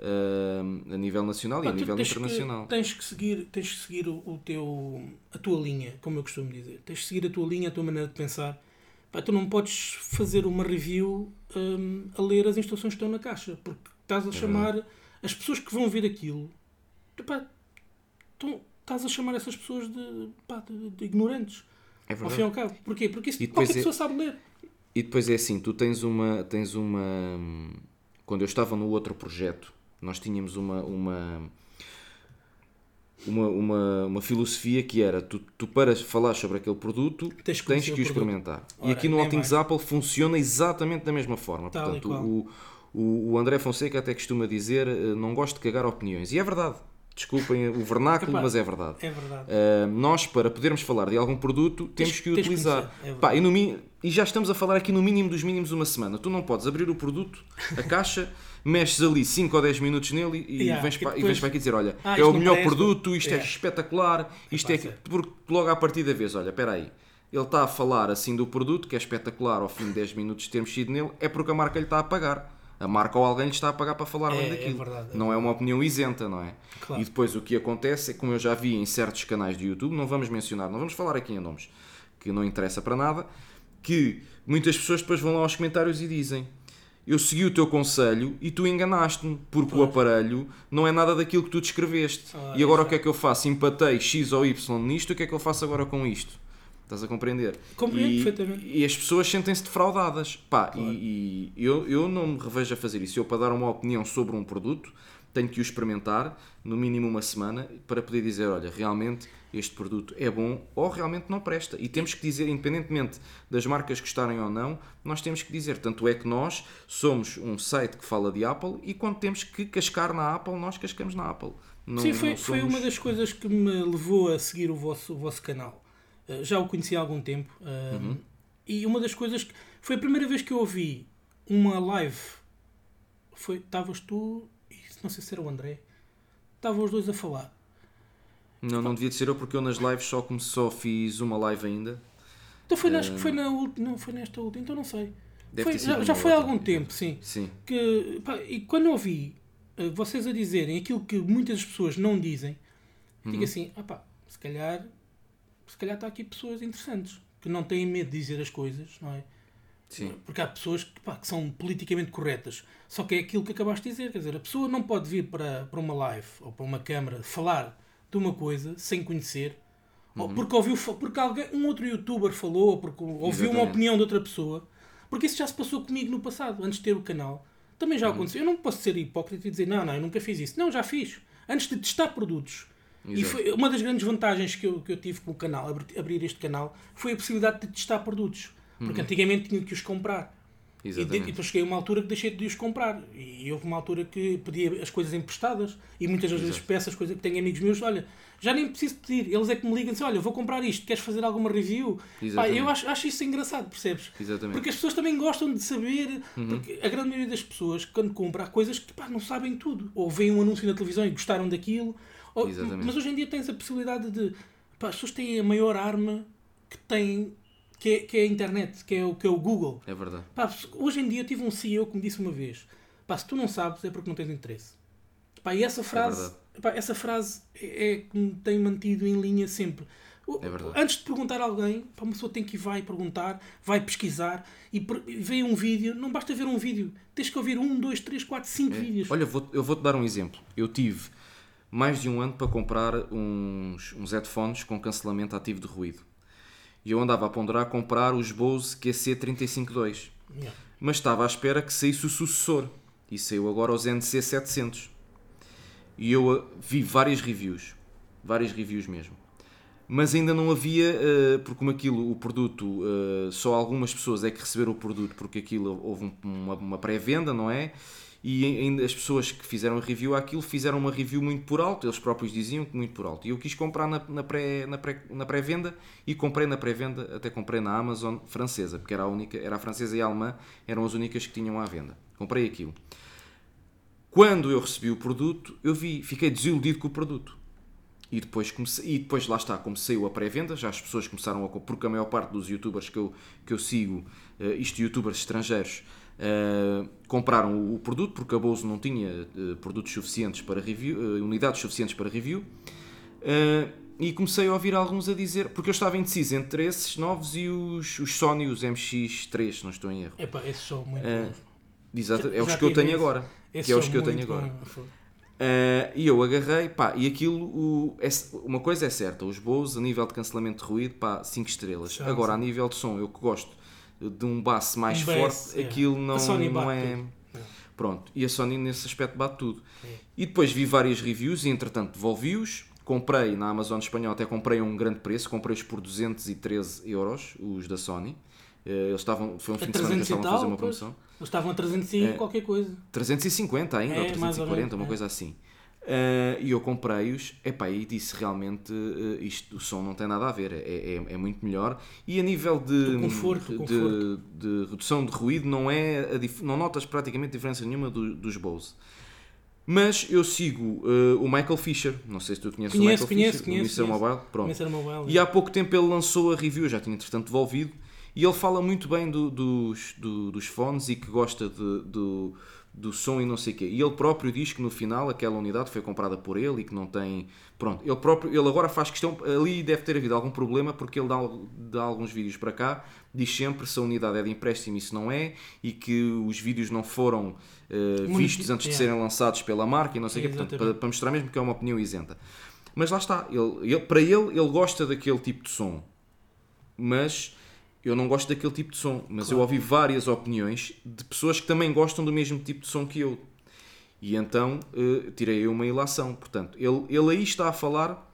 Speaker 1: uh, a nível nacional e a nível
Speaker 2: tens
Speaker 1: internacional.
Speaker 2: Que, tens que seguir, tens que seguir o, o, teu, a tua linha, como eu costumo dizer. Tens que seguir a tua linha, a tua maneira de pensar. Pá, tu não podes fazer uma review um, a ler as instruções que estão na caixa, porque estás a é chamar verdade. as pessoas que vão ver aquilo. Pá, tu, estás a chamar essas pessoas de, pá, de, de ignorantes. É verdade. Ao fim e ao cabo. Porquê? Porque isso, qualquer é, pessoa sabe ler.
Speaker 1: E depois é assim, tu tens uma, tens uma. Hum, quando eu estava no outro projeto, nós tínhamos uma, uma, uma, uma, uma filosofia que era tu, tu para falar sobre aquele produto tens que, tens que o, experimentar. Ora, e aqui no Altings Apple funciona exatamente da mesma forma. Tal Portanto, o, o, o André Fonseca até costuma dizer eh, não gosto de cagar opiniões. E é verdade. Desculpem o vernáculo, Epá, mas é verdade.
Speaker 2: É verdade.
Speaker 1: Uh, nós, para podermos falar de algum produto, temos, temos que o utilizar. É Pá, e, no, e já estamos a falar aqui no mínimo dos mínimos uma semana. Tu não podes abrir o produto, a caixa mexes ali 5 ou 10 minutos nele e, yeah, vens, para, depois... e vens para aqui dizer: Olha, ah, é o melhor produto, isto é yeah. é espetacular, isto é. Que... Porque logo à partida vez, olha, espera aí. Ele está a falar assim do produto, que é espetacular, ao fim de 10 minutos de termos sido nele, é porque a marca lhe está a pagar. A marca ou alguém lhe está a pagar para falar bem é, é daquilo. É verdade, é não é uma opinião isenta, não é? Claro. E depois o que acontece é, como eu já vi em certos canais de YouTube, não vamos mencionar, não vamos falar aqui em nomes, que não interessa para nada, que muitas pessoas depois vão lá aos comentários e dizem eu segui o teu conselho e tu enganaste-me, porque pois. o aparelho não é nada daquilo que tu descreveste. Ah, e agora o que é que eu faço? Empatei X ou Y nisto, o que é que eu faço agora com isto? Estás a compreender?
Speaker 2: Compreendo e, perfeitamente.
Speaker 1: E as pessoas sentem-se defraudadas. Pá, claro. e, e, eu, eu não me revejo a fazer isso. Eu, para dar uma opinião sobre um produto, tenho que o experimentar, no mínimo uma semana, para poder dizer: olha, realmente este produto é bom ou realmente não presta. E temos que dizer, independentemente das marcas gostarem ou não, nós temos que dizer. Tanto é que nós somos um site que fala de Apple e quando temos que cascar na Apple, nós cascamos na Apple.
Speaker 2: Não, Sim, foi, somos... foi uma das coisas que me levou a seguir o vosso, o vosso canal. Uh, já o conheci há algum tempo. Uh, uhum. E uma das coisas que. Foi a primeira vez que eu ouvi uma live. Foi. Estavas tu. Não sei se era o André. Estavam os dois a falar
Speaker 1: não, não devia de ser eu porque eu nas lives só como só fiz uma live ainda.
Speaker 2: Então foi, acho que foi, na, não, foi nesta última, então não sei. Foi, já, já foi há algum tempo, sim.
Speaker 1: sim.
Speaker 2: Que, pá, e quando eu ouvi vocês a dizerem aquilo que muitas pessoas não dizem, Uhum. Digo assim, ah pá, se calhar, se calhar está aqui pessoas interessantes que não têm medo de dizer as coisas, não é? Sim. Porque há pessoas que, pá, que são politicamente corretas. Só que é aquilo que acabaste de dizer. Quer dizer, a pessoa não pode vir para, para uma live ou para uma câmara falar de uma coisa sem conhecer. Uhum. Ou porque ouviu porque alguém, um outro youtuber falou, ou porque ouviu Exatamente. uma opinião de outra pessoa. Porque isso já se passou comigo no passado, antes de ter o canal. Também já uhum. aconteceu. Eu não posso ser hipócrita e dizer, não, não, eu nunca fiz isso. Não, já fiz. Antes de testar produtos. Exato. E foi uma das grandes vantagens que eu, que eu tive com o canal, abrir este canal, foi a possibilidade de testar produtos. Porque uhum. antigamente tinha que os comprar. Exatamente. E, depois cheguei a uma altura que deixei de os comprar. E houve uma altura que pedia as coisas emprestadas. E muitas das vezes peço as coisas que tenho amigos meus. Olha, já nem preciso pedir. Eles é que me ligam e dizem: Olha, vou comprar isto. Queres fazer alguma review? Pá, eu acho, acho isso engraçado, percebes? Exatamente. Porque as pessoas também gostam de saber. Uhum. Porque a grande maioria das pessoas, quando compra, há coisas que pá, não sabem tudo. Ou veem um anúncio na televisão e gostaram daquilo. Ou, mas hoje em dia tens a possibilidade de. Pá, as pessoas têm a maior arma que têm que é, que é a internet, que é, o, que é o Google.
Speaker 1: É verdade.
Speaker 2: Pá, hoje em dia tive um CEO que me disse uma vez: pá, se tu não sabes é porque não tens interesse. Pá, e essa é frase, é pá, essa frase é, é que me tem mantido em linha sempre. É Antes de perguntar a alguém, pá, uma pessoa tem que ir vai perguntar, vai pesquisar e, vê um vídeo. Não basta ver um vídeo, tens que ouvir um, dois, três, quatro, cinco é. vídeos.
Speaker 1: Olha, vou, eu vou-te dar um exemplo. Eu tive mais de um ano para comprar uns, uns headphones com cancelamento ativo de ruído. E eu andava a ponderar comprar os Bose QC352. Yeah. Mas estava à espera que saísse o sucessor. E saiu agora os NC700. E eu uh, vi várias reviews. Várias reviews mesmo. Mas ainda não havia, uh, porque como aquilo, o produto, uh, só algumas pessoas é que receberam o produto, porque aquilo houve uma, uma pré-venda, não é? E ainda as pessoas que fizeram a review àquilo fizeram uma review muito por alto, eles próprios diziam que muito por alto. E eu quis comprar na, na pré-venda pré, na pré e comprei na pré-venda, até comprei na Amazon francesa, porque era a única, era a francesa e a alemã, eram as únicas que tinham à venda. Comprei aquilo. Quando eu recebi o produto, eu vi, fiquei desiludido com o produto. E depois, comecei, e depois lá está, como saiu a pré-venda, já as pessoas começaram a. Porque a maior parte dos youtubers que eu, que eu sigo, uh, isto youtubers estrangeiros, Uh, compraram o, produto porque a Bose não tinha uh, produtos suficientes para review, uh, unidades suficientes para review. e comecei a ouvir alguns a dizer, porque eu estava indeciso entre esses novos e os, os Sony, os MX3, se não estou em erro.
Speaker 2: Epá, esses são muito
Speaker 1: Exato, é os que eu tenho agora. Que é os que eu tenho agora. e eu agarrei, pá, e aquilo, o, é, uma coisa é certa, os Bose a nível de cancelamento de ruído, pá, 5 estrelas. Agora, a nível de som, eu que gosto de um basse mais um forte, bass, é. aquilo não, não é. Tudo. Pronto, e a Sony nesse aspecto bate tudo. É. E depois vi várias reviews e entretanto devolvi-os. Comprei na Amazon espanhol, até comprei a um grande preço, comprei-os por 213 euros, os da Sony. Eh, eles estavam, foi um fim de semana que estavam a fazer uma promoção.
Speaker 2: Eles estavam a 305 é, qualquer coisa.
Speaker 1: 350 ainda, é, ou 340, uma é. coisa assim. Uh, e eu comprei-os e disse realmente uh, isto, o som não tem nada a ver, é, é, é muito melhor. E a nível de,
Speaker 2: conforto,
Speaker 1: de, de, de, redução de ruído, não, é não notas praticamente diferença nenhuma do, dos Bose. Mas eu sigo uh, o Michael Fisher, não sei se tu conheces
Speaker 2: conheço,
Speaker 1: o Michael
Speaker 2: conheço,
Speaker 1: Fisher,
Speaker 2: conheço,
Speaker 1: o Mr. Mobile. Pronto. Mobile, e há pouco tempo ele lançou a review, já tinha entretanto devolvido, e ele fala muito bem do, dos, do, dos fones e que gosta de, do do som e não sei o quê. E ele próprio diz que no final aquela unidade foi comprada por ele e que não tem. Pronto, ele próprio, ele agora faz questão. Ali deve ter havido algum problema porque ele dá, dá alguns vídeos para cá, diz sempre se a unidade é de empréstimo e se não é, e que os vídeos não foram uh, vistos antes de serem lançados pela marca e não sei o quê. Portanto, para, para, mostrar mesmo que é uma opinião isenta. Mas lá está, ele, ele, para ele, ele gosta daquele tipo de som. Mas eu não gosto daquele tipo de som, mas claro. eu ouvi várias opiniões de pessoas que também gostam do mesmo tipo de som que eu. E então uh, tirei uma ilação. Portanto, ele, ele aí está a falar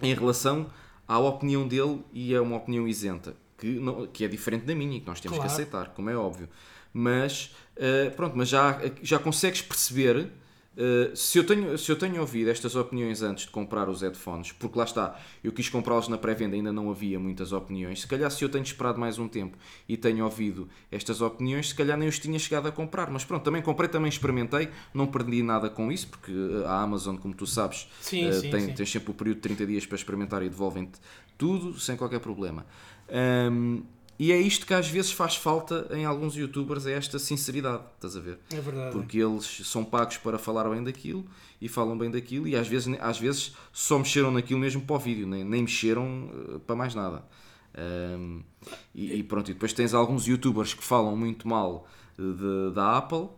Speaker 1: em relação à opinião dele e é uma opinião isenta, que, não, que é diferente da minha e que nós temos claro. que aceitar, como é óbvio. Mas, uh, pronto, mas já, já consegues perceber Uh, se, eu tenho, se eu tenho ouvido estas opiniões antes de comprar os headphones, porque lá está, eu quis comprá-los na pré-venda, ainda não havia muitas opiniões. Se calhar, se eu tenho esperado mais um tempo e tenho ouvido estas opiniões, se calhar nem os tinha chegado a comprar. Mas pronto, também comprei, também experimentei, não perdi nada com isso, porque a Amazon, como tu sabes, sim, uh, sim, tem, sim. tem sempre o período de 30 dias para experimentar e devolvem-te tudo sem qualquer problema. Um, E é isto que às vezes faz falta em alguns youtubers, é esta sinceridade, estás a ver?
Speaker 2: É verdade.
Speaker 1: Porque eles são pagos para falar bem daquilo e falam bem daquilo e às vezes, às vezes só mexeram naquilo mesmo para o vídeo, nem, nem mexeram uh, para mais nada. Um, e, e, pronto, e depois tens alguns youtubers que falam muito mal de, da Apple, uh,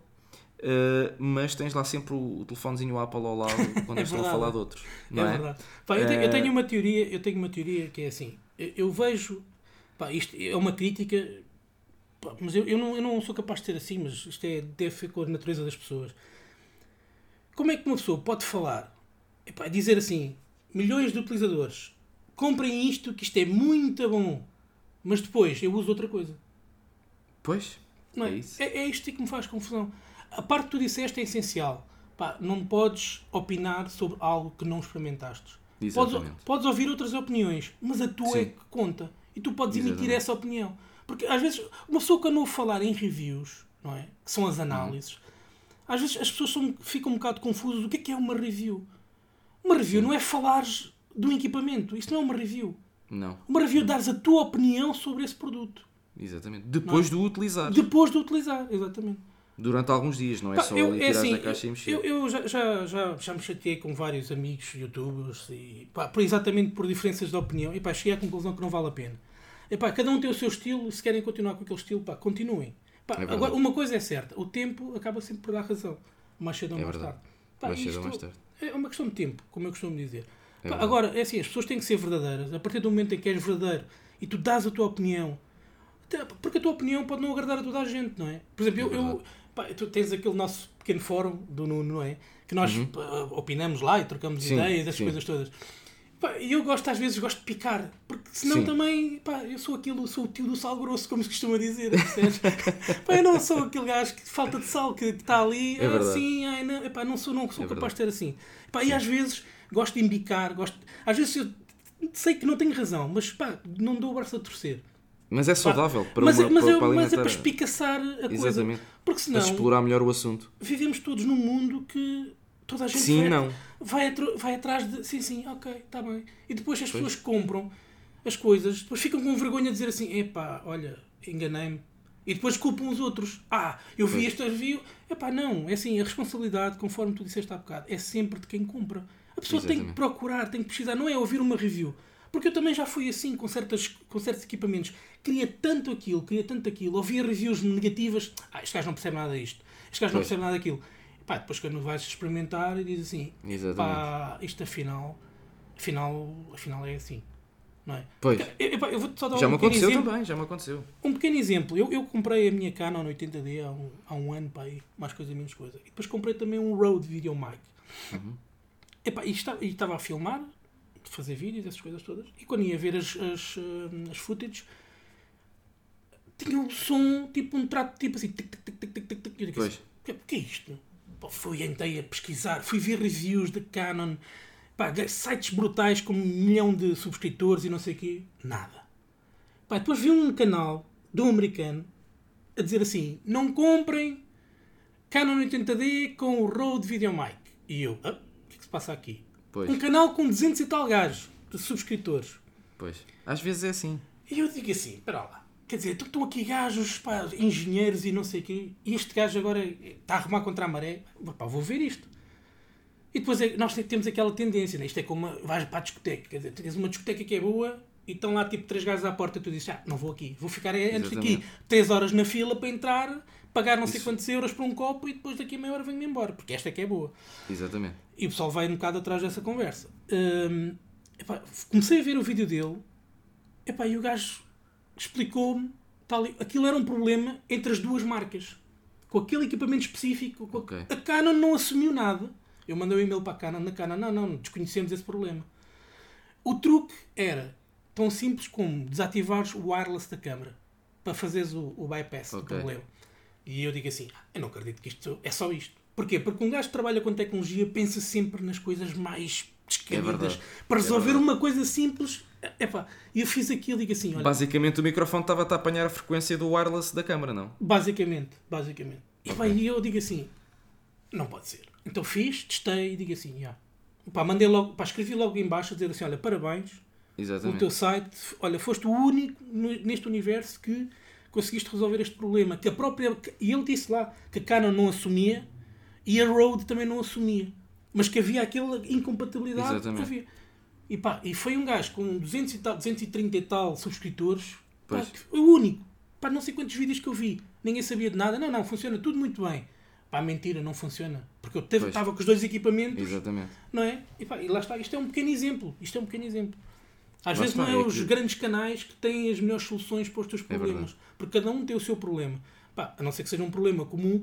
Speaker 1: mas tens lá sempre o, o telefonezinho Apple ao lado quando é estão a falar de outros. Não é,
Speaker 2: é? verdade. Pá, eu, tenho, eu, tenho, uma teoria, eu tenho uma teoria que é assim, eu, eu vejo, pá, isto é uma crítica, pá, mas eu, eu, não, eu não sou capaz de ser assim, mas isto é, deve ser com a natureza das pessoas. Como é que uma pessoa pode falar, epá, dizer assim, milhões de utilizadores comprem isto, que isto é muito bom, mas depois eu uso outra coisa.
Speaker 1: Pois,
Speaker 2: não é? É, isso. é, é isto que me faz confusão. A parte que tu disseste é essencial. Pá, não podes opinar sobre algo que não experimentaste. Podes, podes, ouvir outras opiniões, mas a tua Sim. é que conta. E tu podes Exatamente. emitir essa opinião. Porque às vezes, uma pessoa não falar em reviews, não é? que são as uhum. análises, às vezes as pessoas são, ficam um bocado confusas. O que é que é uma review? Uma review Sim. não é falares do equipamento. Isso não é uma review.
Speaker 1: Não.
Speaker 2: Uma review é dares a tua opinião sobre esse produto.
Speaker 1: Exatamente. Depois é? de o utilizar.
Speaker 2: Depois de o utilizar, exatamente.
Speaker 1: Durante alguns dias, não é Pá, só eu, ali é assim, na caixa e mexer.
Speaker 2: Eu, eu já, já, já, já me chateei com vários amigos youtubers e pá, por, exatamente por diferenças de opinião e pá, cheguei à conclusão que não vale a pena. E, pá, cada um tem o seu estilo, se querem continuar com aquele estilo, pá, continuem. Pá, é agora, uma coisa é certa, o tempo acaba sempre por dar razão, mais cedo ou é mais verdade. tarde. Pá, mais cedo ou mais tarde. É uma questão de tempo, como eu costumo dizer. É agora, é assim, as pessoas têm que ser verdadeiras. A partir do momento em que és verdadeiro e tu dás a tua opinião, porque a tua opinião pode não agradar a toda a gente, não é? Por exemplo, é eu, eu pá, tu tens aquele nosso pequeno fórum do Nuno, não é? Que nós uhum. opinamos lá e trocamos sim, ideias, essas sim. coisas todas. E eu gosto, às vezes, gosto de picar, porque senão Sim. também, pá, eu sou aquilo, sou o tio do sal grosso, como se costuma dizer, pá, eu não sou aquele gajo que falta de sal que está ali, é assim, ai, não, epá, não sou, não sou é capaz verdade. de ter assim. Pá, e às vezes gosto de embicar, gosto, às vezes eu sei que não tenho razão, mas pá, não dou o braço a torcer.
Speaker 1: Mas é saudável
Speaker 2: para mas, uma, mas, para, eu, para mas é para espicaçar a coisa. Exatamente. Porque senão.
Speaker 1: Para explorar melhor o assunto.
Speaker 2: Vivemos todos num mundo que toda a gente
Speaker 1: sim, vai, não.
Speaker 2: Vai, vai atrás de. Sim, sim, ok, está bem. E depois as pois. pessoas compram as coisas, depois ficam com vergonha de dizer assim: epá, olha, enganei-me. E depois culpam os outros. Ah, eu vi este review. Epá, não, é assim, a responsabilidade, conforme tu disseste há bocado, é sempre de quem compra. A pessoa Exatamente. tem que procurar, tem que precisar, não é ouvir uma review. Porque eu também já fui assim com, certas, com certos equipamentos. Queria tanto aquilo, queria tanto aquilo. Ouvia reviews negativas. Ah, este gajo não percebe nada disto. Este gajo não percebe nada daquilo. Pá, depois quando vais experimentar e diz assim, Exatamente. pá, isto afinal, afinal, afinal é assim. Não é?
Speaker 1: Pois.
Speaker 2: Eu, eu, eu vou só dar
Speaker 1: já
Speaker 2: um
Speaker 1: me aconteceu
Speaker 2: exemplo.
Speaker 1: também, já me aconteceu.
Speaker 2: Um pequeno exemplo. Eu, eu comprei a minha Canon 80D há um, há um ano, pá, mais coisa menos coisa. E depois comprei também um Rode Video Mic. Uhum. Epá, e estava a filmar, fazer vídeos, essas coisas todas, e quando ia ver as, as, as footage, tinha um som, tipo um trato, tipo assim, tic, tic, tic, tic, tic, tic, tic. Eu assim, o que é isto? Fui, entrei a pesquisar, fui ver reviews de Canon, pá, sites brutais com um milhão de subscritores e não sei o quê, nada. Pá, depois vi um canal de um americano a dizer assim, não comprem Canon 80D com o Rode VideoMic. E eu, ah, passa aqui? Pois. Um canal com 200 e tal gajos de subscritores.
Speaker 1: Pois. Às vezes é assim.
Speaker 2: E eu digo assim, espera lá. Quer dizer, estão aqui gajos, pá, engenheiros e não sei o quê, e este gajo agora está a arrumar contra a maré. Pá, vou ver isto. E depois é, nós temos aquela tendência, né? isto é como vais para a discoteca, quer dizer, tens uma discoteca que é boa e estão lá tipo três gajos à porta e tu dizes, ah, não vou aqui, vou ficar antes daqui três horas na fila para entrar pagar não sei Isso. quantos euros por um copo e depois daqui a meia hora venho-me embora, porque esta é que é boa.
Speaker 1: Exatamente.
Speaker 2: E o pessoal vai um bocado atrás dessa conversa. Hum, epá, comecei a ver o vídeo dele epá, e o gajo explicou-me tal, aquilo era um problema entre as duas marcas. Com aquele equipamento específico, okay. a Canon não assumiu nada. Eu mandei um e-mail para a Canon, na Canon, não, não, desconhecemos esse problema. O truque era tão simples como desativares o wireless da câmera para fazeres o, o bypass okay. do problema. E eu digo assim: ah, eu não acredito que isto é só isto. Porquê? Porque um gajo que trabalha com tecnologia pensa sempre nas coisas mais descabidas. É para resolver é uma coisa simples, epá, eu fiz aquilo e digo assim: olha,
Speaker 1: Basicamente o microfone estava a apanhar a frequência do wireless da câmara, não?
Speaker 2: Basicamente, basicamente. E, pá, e eu digo assim: não pode ser. Então fiz, testei e digo assim: já. Pá, mandei logo, pá, escrevi logo em baixo a dizer assim: olha, parabéns.
Speaker 1: Exatamente.
Speaker 2: o teu site, olha, foste o único no- neste universo que conseguiste resolver este problema. Que a própria, que- e ele disse lá que a Canon não assumia e a Rode também não assumia. Mas que havia aquela incompatibilidade
Speaker 1: Exatamente.
Speaker 2: que havia. E, pá, e foi um gajo com 200 e tal, 230 e tal subscritores, pá, o único. Pá, não sei quantos vídeos que eu vi. Ninguém sabia de nada. Não, não, funciona tudo muito bem. Pá, mentira, não funciona. Porque eu teve- estava com os dois equipamentos
Speaker 1: Exatamente.
Speaker 2: não é? E, pá, e lá está, isto é um pequeno exemplo. Isto é um pequeno exemplo. Às
Speaker 1: Lá
Speaker 2: vezes não é
Speaker 1: é
Speaker 2: os grandes canais que têm as melhores soluções para os teus problemas.
Speaker 1: verdade.
Speaker 2: porque cada um tem o seu problema. Pá, a não ser que seja um problema comum.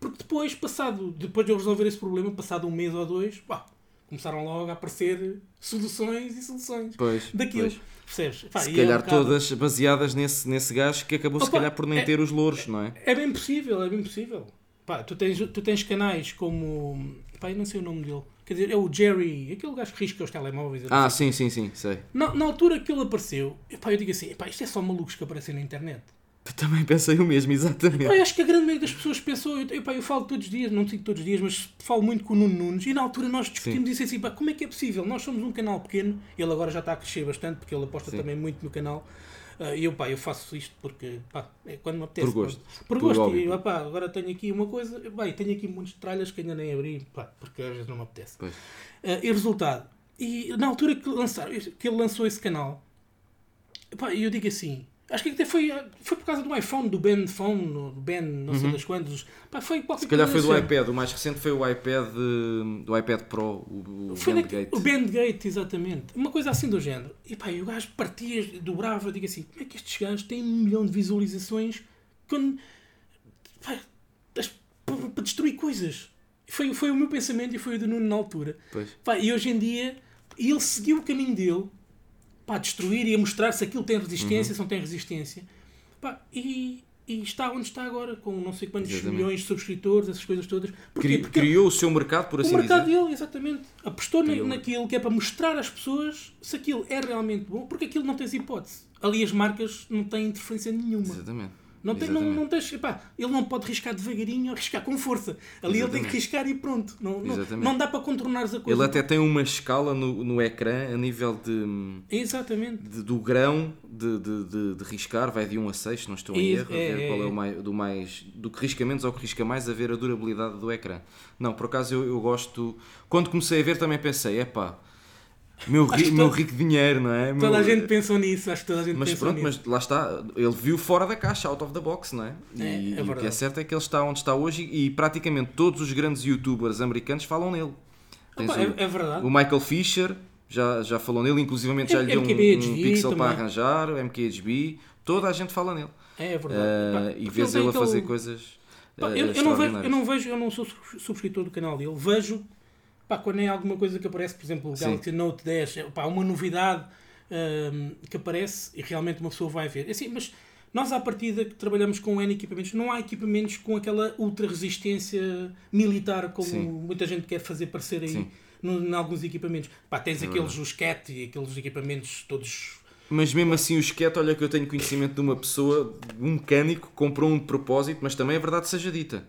Speaker 2: Porque depois, passado, depois de eu resolver esse problema, passado um mês ou dois, pá, começaram logo a aparecer soluções e soluções
Speaker 1: Pois.
Speaker 2: daquilo.
Speaker 1: pois.
Speaker 2: Percebes? Pá,
Speaker 1: Se
Speaker 2: e é um
Speaker 1: calhar
Speaker 2: bocado-
Speaker 1: todas baseadas nesse, nesse gajo que acabou se
Speaker 2: Opa,
Speaker 1: calhar por nem
Speaker 2: é-
Speaker 1: ter os louros, não é?
Speaker 2: É bem possível, é bem possível. Pá, tu, tens, tu tens canais como. Pá, eu não sei o nome dele. Quer dizer, é o Jerry, aquele gajo que risca os telemóveis.
Speaker 1: Ah,
Speaker 2: sei.
Speaker 1: sim, sim, sim, sei.
Speaker 2: Na, na altura que ele apareceu, epá, eu digo assim: epá, isto é só malucos que aparecem na internet.
Speaker 1: Também pensei o mesmo, exatamente.
Speaker 2: Eu acho que a grande maioria das pessoas pensou, eu, epá, eu falo todos os dias, não digo todos os dias, mas falo muito com o Nuno Nunes e na altura nós discutimos isso assim: pá, como é que é possível? Nós somos um canal pequeno, ele agora já está a crescer bastante porque ele aposta
Speaker 1: Sim.
Speaker 2: também muito no canal. Ah, E eu, pá, eu faço isto porque, pá, é quando me apetece.
Speaker 1: Por gosto.
Speaker 2: Por
Speaker 1: Por
Speaker 2: gosto.
Speaker 1: hobby.
Speaker 2: E, pá, agora tenho aqui uma coisa, bem, tenho aqui muitos tralhas que ainda nem abri, pá, porque às vezes não me apetece.
Speaker 1: Pois.
Speaker 2: Ah, e resultado, e na altura que, lançaram, que ele lançou esse canal, pá, eu digo assim, acho que até foi, foi por causa do iPhone, do Ben Phone, do Ben não sei das quantos, pá, foi qualquer
Speaker 1: Uhum. Se calhar foi do
Speaker 2: assim.
Speaker 1: iPad, o mais recente foi o iPad do iPad Pro, o, o
Speaker 2: Foi
Speaker 1: Bandgate.
Speaker 2: o Bandgate, exatamente. Uma coisa assim do género. E pá, e o gajo partia, dobrava, digo assim, como é que estes gajos têm um milhão de visualizações quando, pá, para destruir coisas? Foi, foi o meu pensamento e foi o do Nuno na altura.
Speaker 1: Pois.
Speaker 2: Pá, e hoje em dia, ele seguiu o caminho dele para destruir e a mostrar se aquilo tem
Speaker 1: Uhum.
Speaker 2: resistência, se não tem resistência. Pá, e, e está onde está agora, com não sei quantos
Speaker 1: Exatamente.
Speaker 2: milhões de subscritores, essas coisas todas. Porquê? Porque
Speaker 1: Criou o seu mercado, por assim
Speaker 2: o mercado
Speaker 1: dizer.
Speaker 2: dele, exatamente. Apostou
Speaker 1: Criou.
Speaker 2: naquilo que é para mostrar às pessoas se aquilo é realmente bom, porque aquilo não tens hipótese. Ali as marcas não têm interferência nenhuma.
Speaker 1: Exatamente.
Speaker 2: Não, tem, não,
Speaker 1: Exatamente.
Speaker 2: não tens, epá, ele não pode riscar devagarinho ou riscar com força. Ali ele tem que
Speaker 1: Exatamente.
Speaker 2: riscar e pronto. Não, não,
Speaker 1: Exatamente.
Speaker 2: não dá para contornares a coisa.
Speaker 1: Ele até tem uma escala no, no ecrã a nível de,
Speaker 2: Exatamente.
Speaker 1: de- do grão de, de, de, de riscar, vai de 1 a 6, se não estou em
Speaker 2: É,
Speaker 1: erro, a ver
Speaker 2: é,
Speaker 1: qual é
Speaker 2: é.
Speaker 1: o mais, do mais. do que risca menos ao que risca mais, a ver a durabilidade do ecrã. Não, por acaso eu, eu gosto. Quando comecei a ver também pensei, epá, meu, ri, meu
Speaker 2: todo-
Speaker 1: rico dinheiro, não é?
Speaker 2: Toda
Speaker 1: Meu-
Speaker 2: a gente pensou nisso, acho que toda a gente
Speaker 1: Mas
Speaker 2: pensou
Speaker 1: pronto,
Speaker 2: nisso.
Speaker 1: mas lá está, ele viu fora da caixa, out of the box, não é? E,
Speaker 2: É, é
Speaker 1: e o que é certo é que ele está onde está hoje e praticamente todos os grandes youtubers americanos falam nele.
Speaker 2: Opa,
Speaker 1: o,
Speaker 2: é, é verdade.
Speaker 1: o Michael Fisher já, já falou nele, inclusivamente já lhe deu um, um pixel para
Speaker 2: também.
Speaker 1: arranjar, o MKHB, toda a gente fala nele.
Speaker 2: É verdade. Pá,
Speaker 1: e vês ele a fazer coisas.
Speaker 2: Pá,
Speaker 1: ah,
Speaker 2: eu, eu não vejo, eu não vejo, eu não sou sub- subscritor do canal dele. Vejo, pá, quando é alguma coisa que aparece, por exemplo, o
Speaker 1: Sim.
Speaker 2: Galaxy Note 10, é, pá, uma novidade hum, que aparece e realmente uma pessoa vai ver. É Assim, mas nós, à partida, que trabalhamos com N equipamentos, não há equipamentos com aquela ultra resistência militar como
Speaker 1: Sim.
Speaker 2: muita gente quer fazer parecer aí no- em alguns equipamentos. Pá, tens
Speaker 1: É
Speaker 2: aqueles, os CAT e aqueles equipamentos todos.
Speaker 1: Mas mesmo assim o esquete, olha que eu tenho conhecimento de uma pessoa, um mecânico, comprou um de propósito, mas também é verdade seja dita.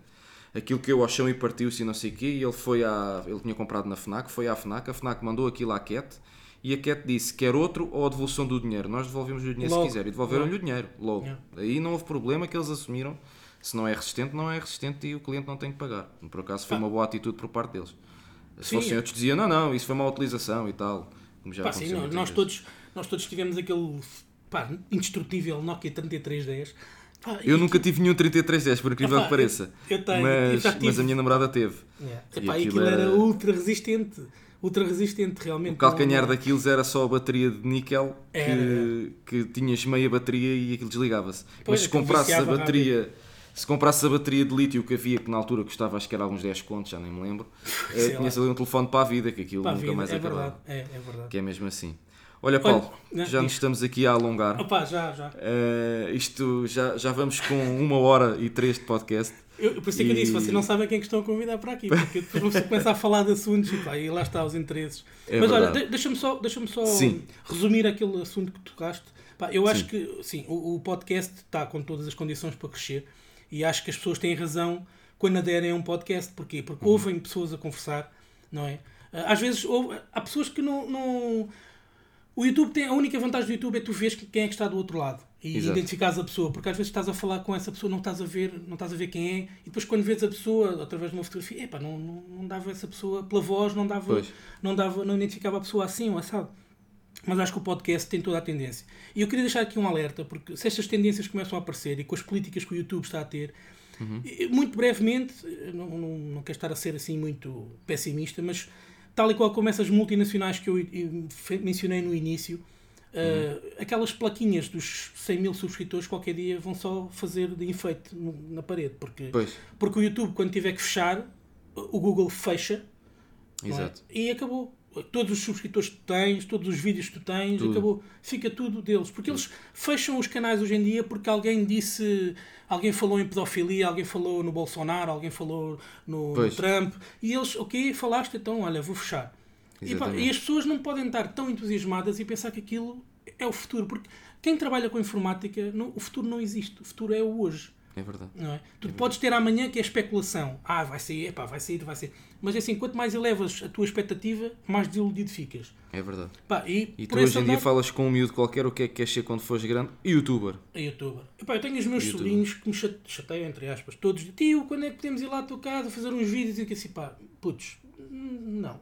Speaker 1: Aquilo que eu ao chão e partiu-se e não sei o quê, e ele foi à. Ele tinha comprado na FNAC, foi à FNAC, a FNAC mandou aquilo à Cat e a Cat disse quer outro ou a devolução do dinheiro. Nós devolvemos o dinheiro
Speaker 2: Logo.
Speaker 1: se quiser. E devolveram-lhe o dinheiro, logo.
Speaker 2: Yeah.
Speaker 1: Aí não houve problema que eles assumiram. Se não é resistente, não é resistente e o cliente não tem que pagar. Por acaso foi
Speaker 2: Ah.
Speaker 1: uma boa atitude por parte deles. Se
Speaker 2: Sim.
Speaker 1: fossem outros diziam, não, não, isso foi má utilização e tal. Como já
Speaker 2: Pá, sim,
Speaker 1: aconteceu
Speaker 2: nós,
Speaker 1: muitas
Speaker 2: nós
Speaker 1: vezes.
Speaker 2: todos, nós todos tivemos aquele pá, indestrutível Nokia 3310. Pá,
Speaker 1: Eu nunca tive nenhum 3310, por incrível
Speaker 2: Epá,
Speaker 1: que pareça.
Speaker 2: eu- eu tenho, eu
Speaker 1: mas,
Speaker 2: tive.
Speaker 1: mas a minha namorada teve.
Speaker 2: Yeah.
Speaker 1: E
Speaker 2: Epá, e
Speaker 1: aquilo
Speaker 2: aquilo era,
Speaker 1: era-
Speaker 2: ultra resistente. Ultra resistente, realmente.
Speaker 1: O calcanhar
Speaker 2: Não-
Speaker 1: daqueles era só a bateria de níquel que,
Speaker 2: Era,
Speaker 1: que tinhas meia bateria e aquilo desligava-se. Mas se
Speaker 2: aquilo
Speaker 1: comprasses a bateria. Se comprasses a bateria de lítio que havia, que na altura custava acho que era alguns 10 contos, já nem me lembro,
Speaker 2: Sei
Speaker 1: tinhas ali um telefone para a vida, que aquilo
Speaker 2: Pá,
Speaker 1: nunca
Speaker 2: vida,
Speaker 1: mais
Speaker 2: é
Speaker 1: acabava.
Speaker 2: verdade. É, é verdade.
Speaker 1: Que é mesmo assim. Olha, Paulo,
Speaker 2: né,
Speaker 1: já nos estamos aqui a alongar.
Speaker 2: Opa, já, já.
Speaker 1: Eh, isto já, já vamos com uma hora e três de podcast.
Speaker 2: Eu, por isso é que eu
Speaker 1: E-
Speaker 2: disse, vocês não sabem quem é que estão a convidar para aqui, porque depois você começa a falar de assuntos e, pá, e lá está os interesses.
Speaker 1: É
Speaker 2: Mas olha,
Speaker 1: verdade.
Speaker 2: de- deixa-me só, deixa só
Speaker 1: Sim.
Speaker 2: resumir aquele assunto que tocaste. Pá, eu acho
Speaker 1: Sim.
Speaker 2: que sim, o, o podcast está com todas as condições para crescer e acho que as pessoas têm razão quando aderem a um podcast. Porquê? Porque
Speaker 1: Uhum.
Speaker 2: ouvem pessoas a conversar, não é? Ah, Às vezes houve- há pessoas que não, não- O YouTube tem a única vantagem do YouTube é tu vês quem é que está do outro lado e
Speaker 1: Exato.
Speaker 2: identificares a pessoa, porque às vezes estás a falar com essa pessoa, não estás a ver, não estás a ver quem é, e depois quando vês a pessoa através de uma fotografia, epá, não, não, não dava essa pessoa pela voz, não dava,
Speaker 1: Pois.
Speaker 2: não dava, não identificava a pessoa assim ou assado. Mas acho que o podcast tem toda a tendência. E eu queria deixar aqui um alerta, porque se estas tendências começam a aparecer e com as políticas que o YouTube está a ter, e- muito brevemente, eu não, não, não quero estar a ser assim muito pessimista, mas tal e qual como essas multinacionais que eu eh, mencionei no início, eh, aquelas plaquinhas dos 100 mil subscritores qualquer dia vão só fazer de enfeite no- na parede, porque,
Speaker 1: Pois,
Speaker 2: porque o YouTube, quando tiver que fechar, o Google fecha é?
Speaker 1: exato.
Speaker 2: E acabou. Todos os subscritores que tu tens, todos os vídeos que tu tens,
Speaker 1: Tudo.
Speaker 2: acabou. Fica tudo deles. Porque eles fecham os canais hoje em dia porque alguém disse. Alguém falou em pedofilia, alguém falou no Bolsonaro, alguém falou no, no. Trump. E eles, ok, falaste, então olha, vou fechar. E, pá, e as pessoas não podem estar tão entusiasmadas e pensar que aquilo é o futuro. Porque quem trabalha com informática, não- o futuro não existe. O futuro é o hoje.
Speaker 1: É verdade.
Speaker 2: Não é? Tu podes ter amanhã que é especulação. Ah, vai sair, epá, vai sair, vai sair. Mas assim, quanto mais elevas a tua expectativa, mais desiludido ficas.
Speaker 1: É verdade.
Speaker 2: Pá, e,
Speaker 1: E tu hoje em dia falas com um miúdo qualquer o que é que queres ser quando fores grande? Youtuber.
Speaker 2: a youtuber. Epá, eu tenho os meus
Speaker 1: Youtuber.
Speaker 2: sobrinhos que me chate- chateiam, entre aspas, todos. Tio, quando é que podemos ir lá à tua casa fazer uns vídeos? E que assim, pá, putz, não.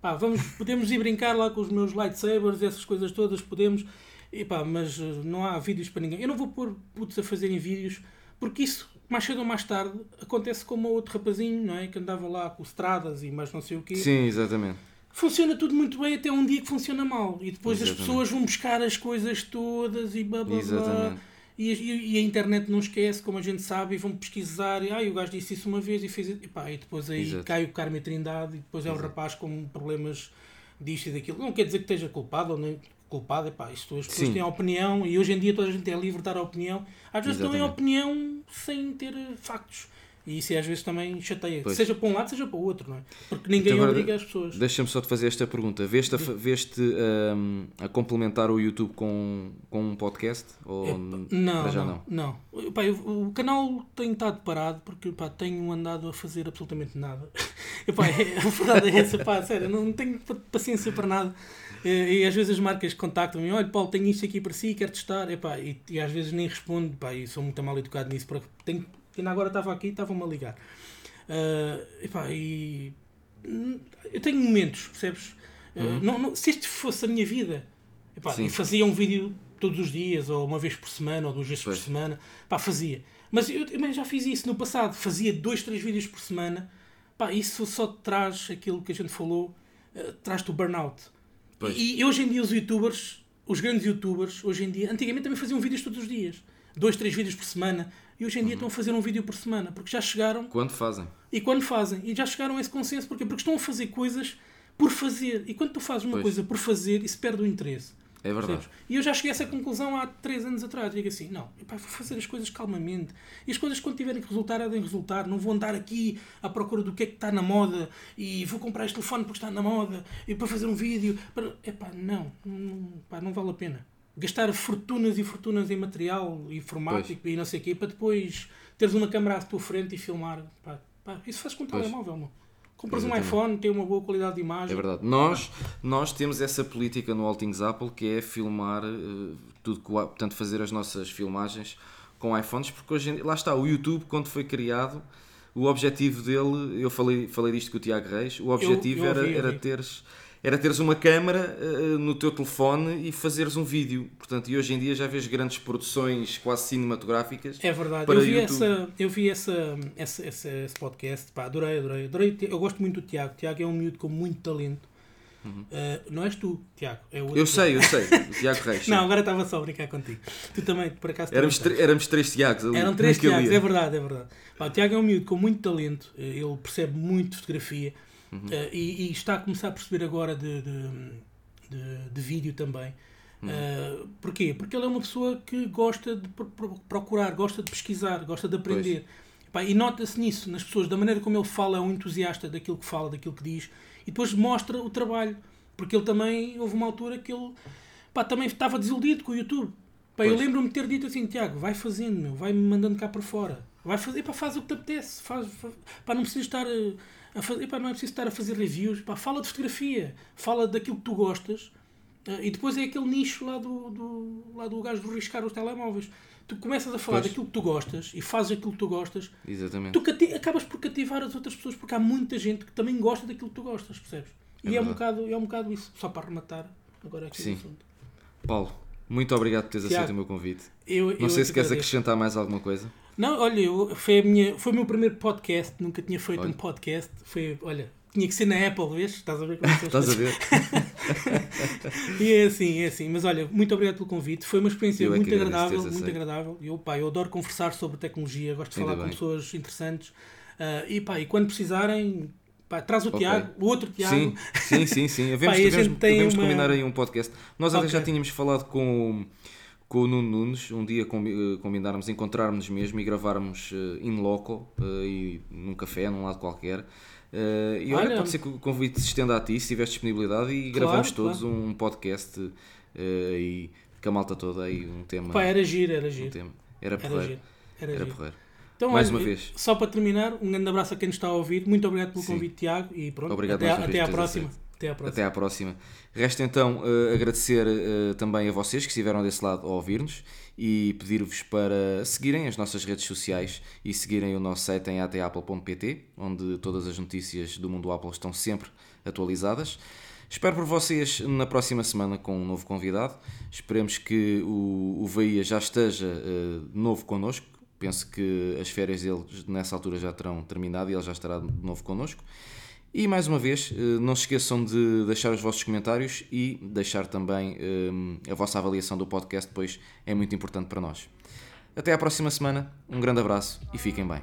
Speaker 2: Pá, vamos, podemos ir brincar lá com os meus lightsabers, essas coisas todas, podemos. Epá, mas eh, não há vídeos para ninguém. Eu não vou pôr putos a fazerem vídeos, porque isso, mais cedo ou mais tarde, acontece como o outro rapazinho, não é? Que andava lá com estradas e mais não sei o quê.
Speaker 1: Sim, exatamente.
Speaker 2: Funciona tudo muito bem até um dia que funciona mal. E depois as
Speaker 1: Exatamente.
Speaker 2: pessoas vão buscar as coisas todas e blá blá blá. E, e- a internet não esquece, como a gente sabe, e vão pesquisar. E ah, o gajo disse isso uma vez e fez. E, pá, e depois aí
Speaker 1: Exato.
Speaker 2: cai o Carme Trindade e depois é o rapaz com problemas disto e daquilo. Não quer dizer que esteja culpado ou nem culpado. Epá, isto as pessoas
Speaker 1: Sim.
Speaker 2: têm a opinião e hoje em dia toda a gente é livre de dar a opinião. Às vezes dão a opinião sem ter eh, factos. E isso às vezes também chateia.
Speaker 1: Pois.
Speaker 2: Seja para um lado, seja para o outro, não é? Porque ninguém
Speaker 1: Então
Speaker 2: obriga as pessoas.
Speaker 1: Deixa-me só te fazer esta pergunta. Veste, a, veste hum, a complementar o YouTube com, com um podcast? Ou n-
Speaker 2: Não,
Speaker 1: já
Speaker 2: não, não. Epá, eu- o canal tem estado parado porque pá, tenho andado a fazer absolutamente nada. Epá, é- a verdade é essa, pá, sério, não tenho pa- paciência para nada. E, e às vezes as marcas contactam-me, olha Paulo, tenho isto aqui para si, quero testar. Epá, e, e às vezes nem respondo, pá, e sou muito mal educado nisso, porque tenho, ainda agora estava aqui e estavam-me a ligar. Ah, epá, e eu tenho momentos, percebes? Ah, não, não- se isto fosse a minha vida, epá, eu fazia um vídeo todos os dias, ou uma vez por semana, ou duas vezes
Speaker 1: Pois.
Speaker 2: por semana, pá, fazia. Mas eu também já fiz isso no passado, fazia dois, três vídeos por semana, pá, isso só traz aquilo que a gente falou, eh, traz-te o burnout. E, e hoje em dia os youtubers, os grandes youtubers, hoje em dia, antigamente também faziam vídeos todos os dias, dois, três vídeos por semana, e hoje em
Speaker 1: Uhum.
Speaker 2: dia estão a fazer um vídeo por semana, porque já chegaram
Speaker 1: Quando fazem?
Speaker 2: e quando fazem, e já chegaram a esse consenso, porquê? Porque estão a fazer coisas por fazer. E quando tu fazes uma
Speaker 1: Pois.
Speaker 2: coisa por fazer, isso perde o interesse.
Speaker 1: É verdade.
Speaker 2: Percebes? E eu já cheguei a essa conclusão há 3 anos atrás. Digo assim: não, epá, vou fazer as coisas calmamente. E as coisas, quando tiverem que resultar, há de resultar. Não vou andar aqui à procura do que é que está na moda e vou comprar este telefone porque está na moda e para fazer um vídeo. Para... Epá, não, não, pá, não vale a pena. Gastar fortunas e fortunas em material informático e não sei o quê para depois teres uma câmera à tua frente e filmar. Pá, pá, isso faz com
Speaker 1: Pois.
Speaker 2: telemóvel, meu. Compras um
Speaker 1: Exatamente.
Speaker 2: iPhone, tem uma boa qualidade de imagem.
Speaker 1: É verdade. Nós, nós temos essa política no All Things Apple que é filmar eh, tudo, portanto, fazer as nossas filmagens com iPhones, porque hoje lá está, o YouTube, quando foi criado, o objetivo dele, eu falei, falei disto com o Tiago Reis, o objetivo
Speaker 2: eu
Speaker 1: era,
Speaker 2: ouvi, eu
Speaker 1: era
Speaker 2: ouvi.
Speaker 1: teres. Era teres uma câmara eh, no teu telefone e fazeres um vídeo. Portanto, e hoje em dia já vês grandes produções quase cinematográficas.
Speaker 2: É verdade, eu vi,
Speaker 1: YouTube.
Speaker 2: essa, eu vi essa, essa, essa- esse podcast, pá, adorei, adorei, adorei. Eu gosto muito do Tiago. O Tiago é um miúdo com muito talento. Uh, não és tu, Tiago, é
Speaker 1: Eu
Speaker 2: Tiago.
Speaker 1: sei, eu sei. O Tiago Reis.
Speaker 2: Não, agora estava só a brincar contigo. Tu também, por acaso.
Speaker 1: Éramos, éramos três Tiagos ali.
Speaker 2: Eram três Tiagos, é verdade, é verdade. Pá, o Tiago é um miúdo com muito talento, eh, ele percebe muito de fotografia
Speaker 1: Uhum.
Speaker 2: eh, e, e está a começar a perceber agora de, de, de- de vídeo também.
Speaker 1: Uhum.
Speaker 2: Eh, porquê? Porque ele é uma pessoa que gosta de pro- pro- procurar, gosta de pesquisar, gosta de aprender. Pá, e nota-se nisso, nas pessoas, da maneira como ele fala, é um entusiasta daquilo que fala, daquilo que diz, e depois mostra o trabalho. Porque ele também, houve uma altura que ele pá, também estava desiludido com o YouTube. Pá, eu lembro-me de ter dito assim, Tiago, vai fazendo, meu, vai-me mandando cá para fora. Vai fazer, pá, faz o que te apetece. Faz, faz- pá, não precisas estar eh, a fazer, pá, não é preciso estar a fazer reviews. Pá, fala de fotografia, fala daquilo que tu gostas Uh, e depois é aquele nicho lá do, do, lá do gajo de riscar os telemóveis. Tu começas a falar pois. daquilo que tu gostas e fazes aquilo que tu gostas.
Speaker 1: Exatamente.
Speaker 2: Tu acabas por cativar as outras pessoas porque há muita gente que também gosta daquilo que tu gostas, percebes? É e é um, bocado, é um bocado isso. Só para arrematar agora aqui Sim. assunto.
Speaker 1: Paulo, muito obrigado por teres Tiago, aceito o meu convite. Eu, eu Não sei se queres acrescentar mais alguma coisa.
Speaker 2: Não, olha, eu, foi, a minha, foi o meu primeiro podcast, nunca tinha feito olha. um podcast. Foi, olha, tinha que ser na Apple, vês? Estás a ver como
Speaker 1: Estás a ver?
Speaker 2: e é assim, é assim. Mas olha, muito obrigado pelo convite. Foi uma experiência eu é muito é agradável, muito agradável. Eu, pá, eu adoro conversar sobre tecnologia, gosto de Ainda falar bem. com pessoas interessantes. Uh, e pá, e quando precisarem, Pá, traz o okay. Tiago, o outro Tiago.
Speaker 1: Sim, sim, sim. sim. Devemos, devemos, devemos uma... combinar aí um podcast. Nós okay. já tínhamos falado com, com o Nuno Nunes, um dia eh, combinarmos, encontrarmos mesmo e gravarmos uh, in loco, uh, e num café, num lado qualquer. Uh, e olha, olha, pode ser que o convite se estenda a ti, se tiveres disponibilidade, e claro, gravamos todos claro. um podcast uh, e com a malta toda aí, um tema.
Speaker 2: Pá, era giro, era giro. Um
Speaker 1: tema. Era porreiro. Era, era, era porreiro.
Speaker 2: Então, Mais uma vez. Só para terminar, um grande abraço a quem nos está a ouvir. Muito obrigado pelo Sim. convite, Tiago. E pronto,
Speaker 1: Obrigado
Speaker 2: até, até à próxima. Até à próxima.
Speaker 1: Até à próxima. Resta então uh, agradecer uh, também a vocês que estiveram desse lado a ouvir-nos e pedir-vos para seguirem as nossas redes sociais e seguirem o nosso site em atapple.pt, onde todas as notícias do mundo Apple estão sempre atualizadas. Espero por vocês na próxima semana com um novo convidado. Esperemos que o, o Veia já esteja uh, novo connosco penso que as férias dele nessa altura já terão terminado e ele já estará de novo connosco. E mais uma vez, eh, não se esqueçam de deixar os vossos comentários e deixar também eh, a vossa avaliação do podcast, pois é muito importante para nós. Até à próxima semana, um grande abraço e fiquem bem.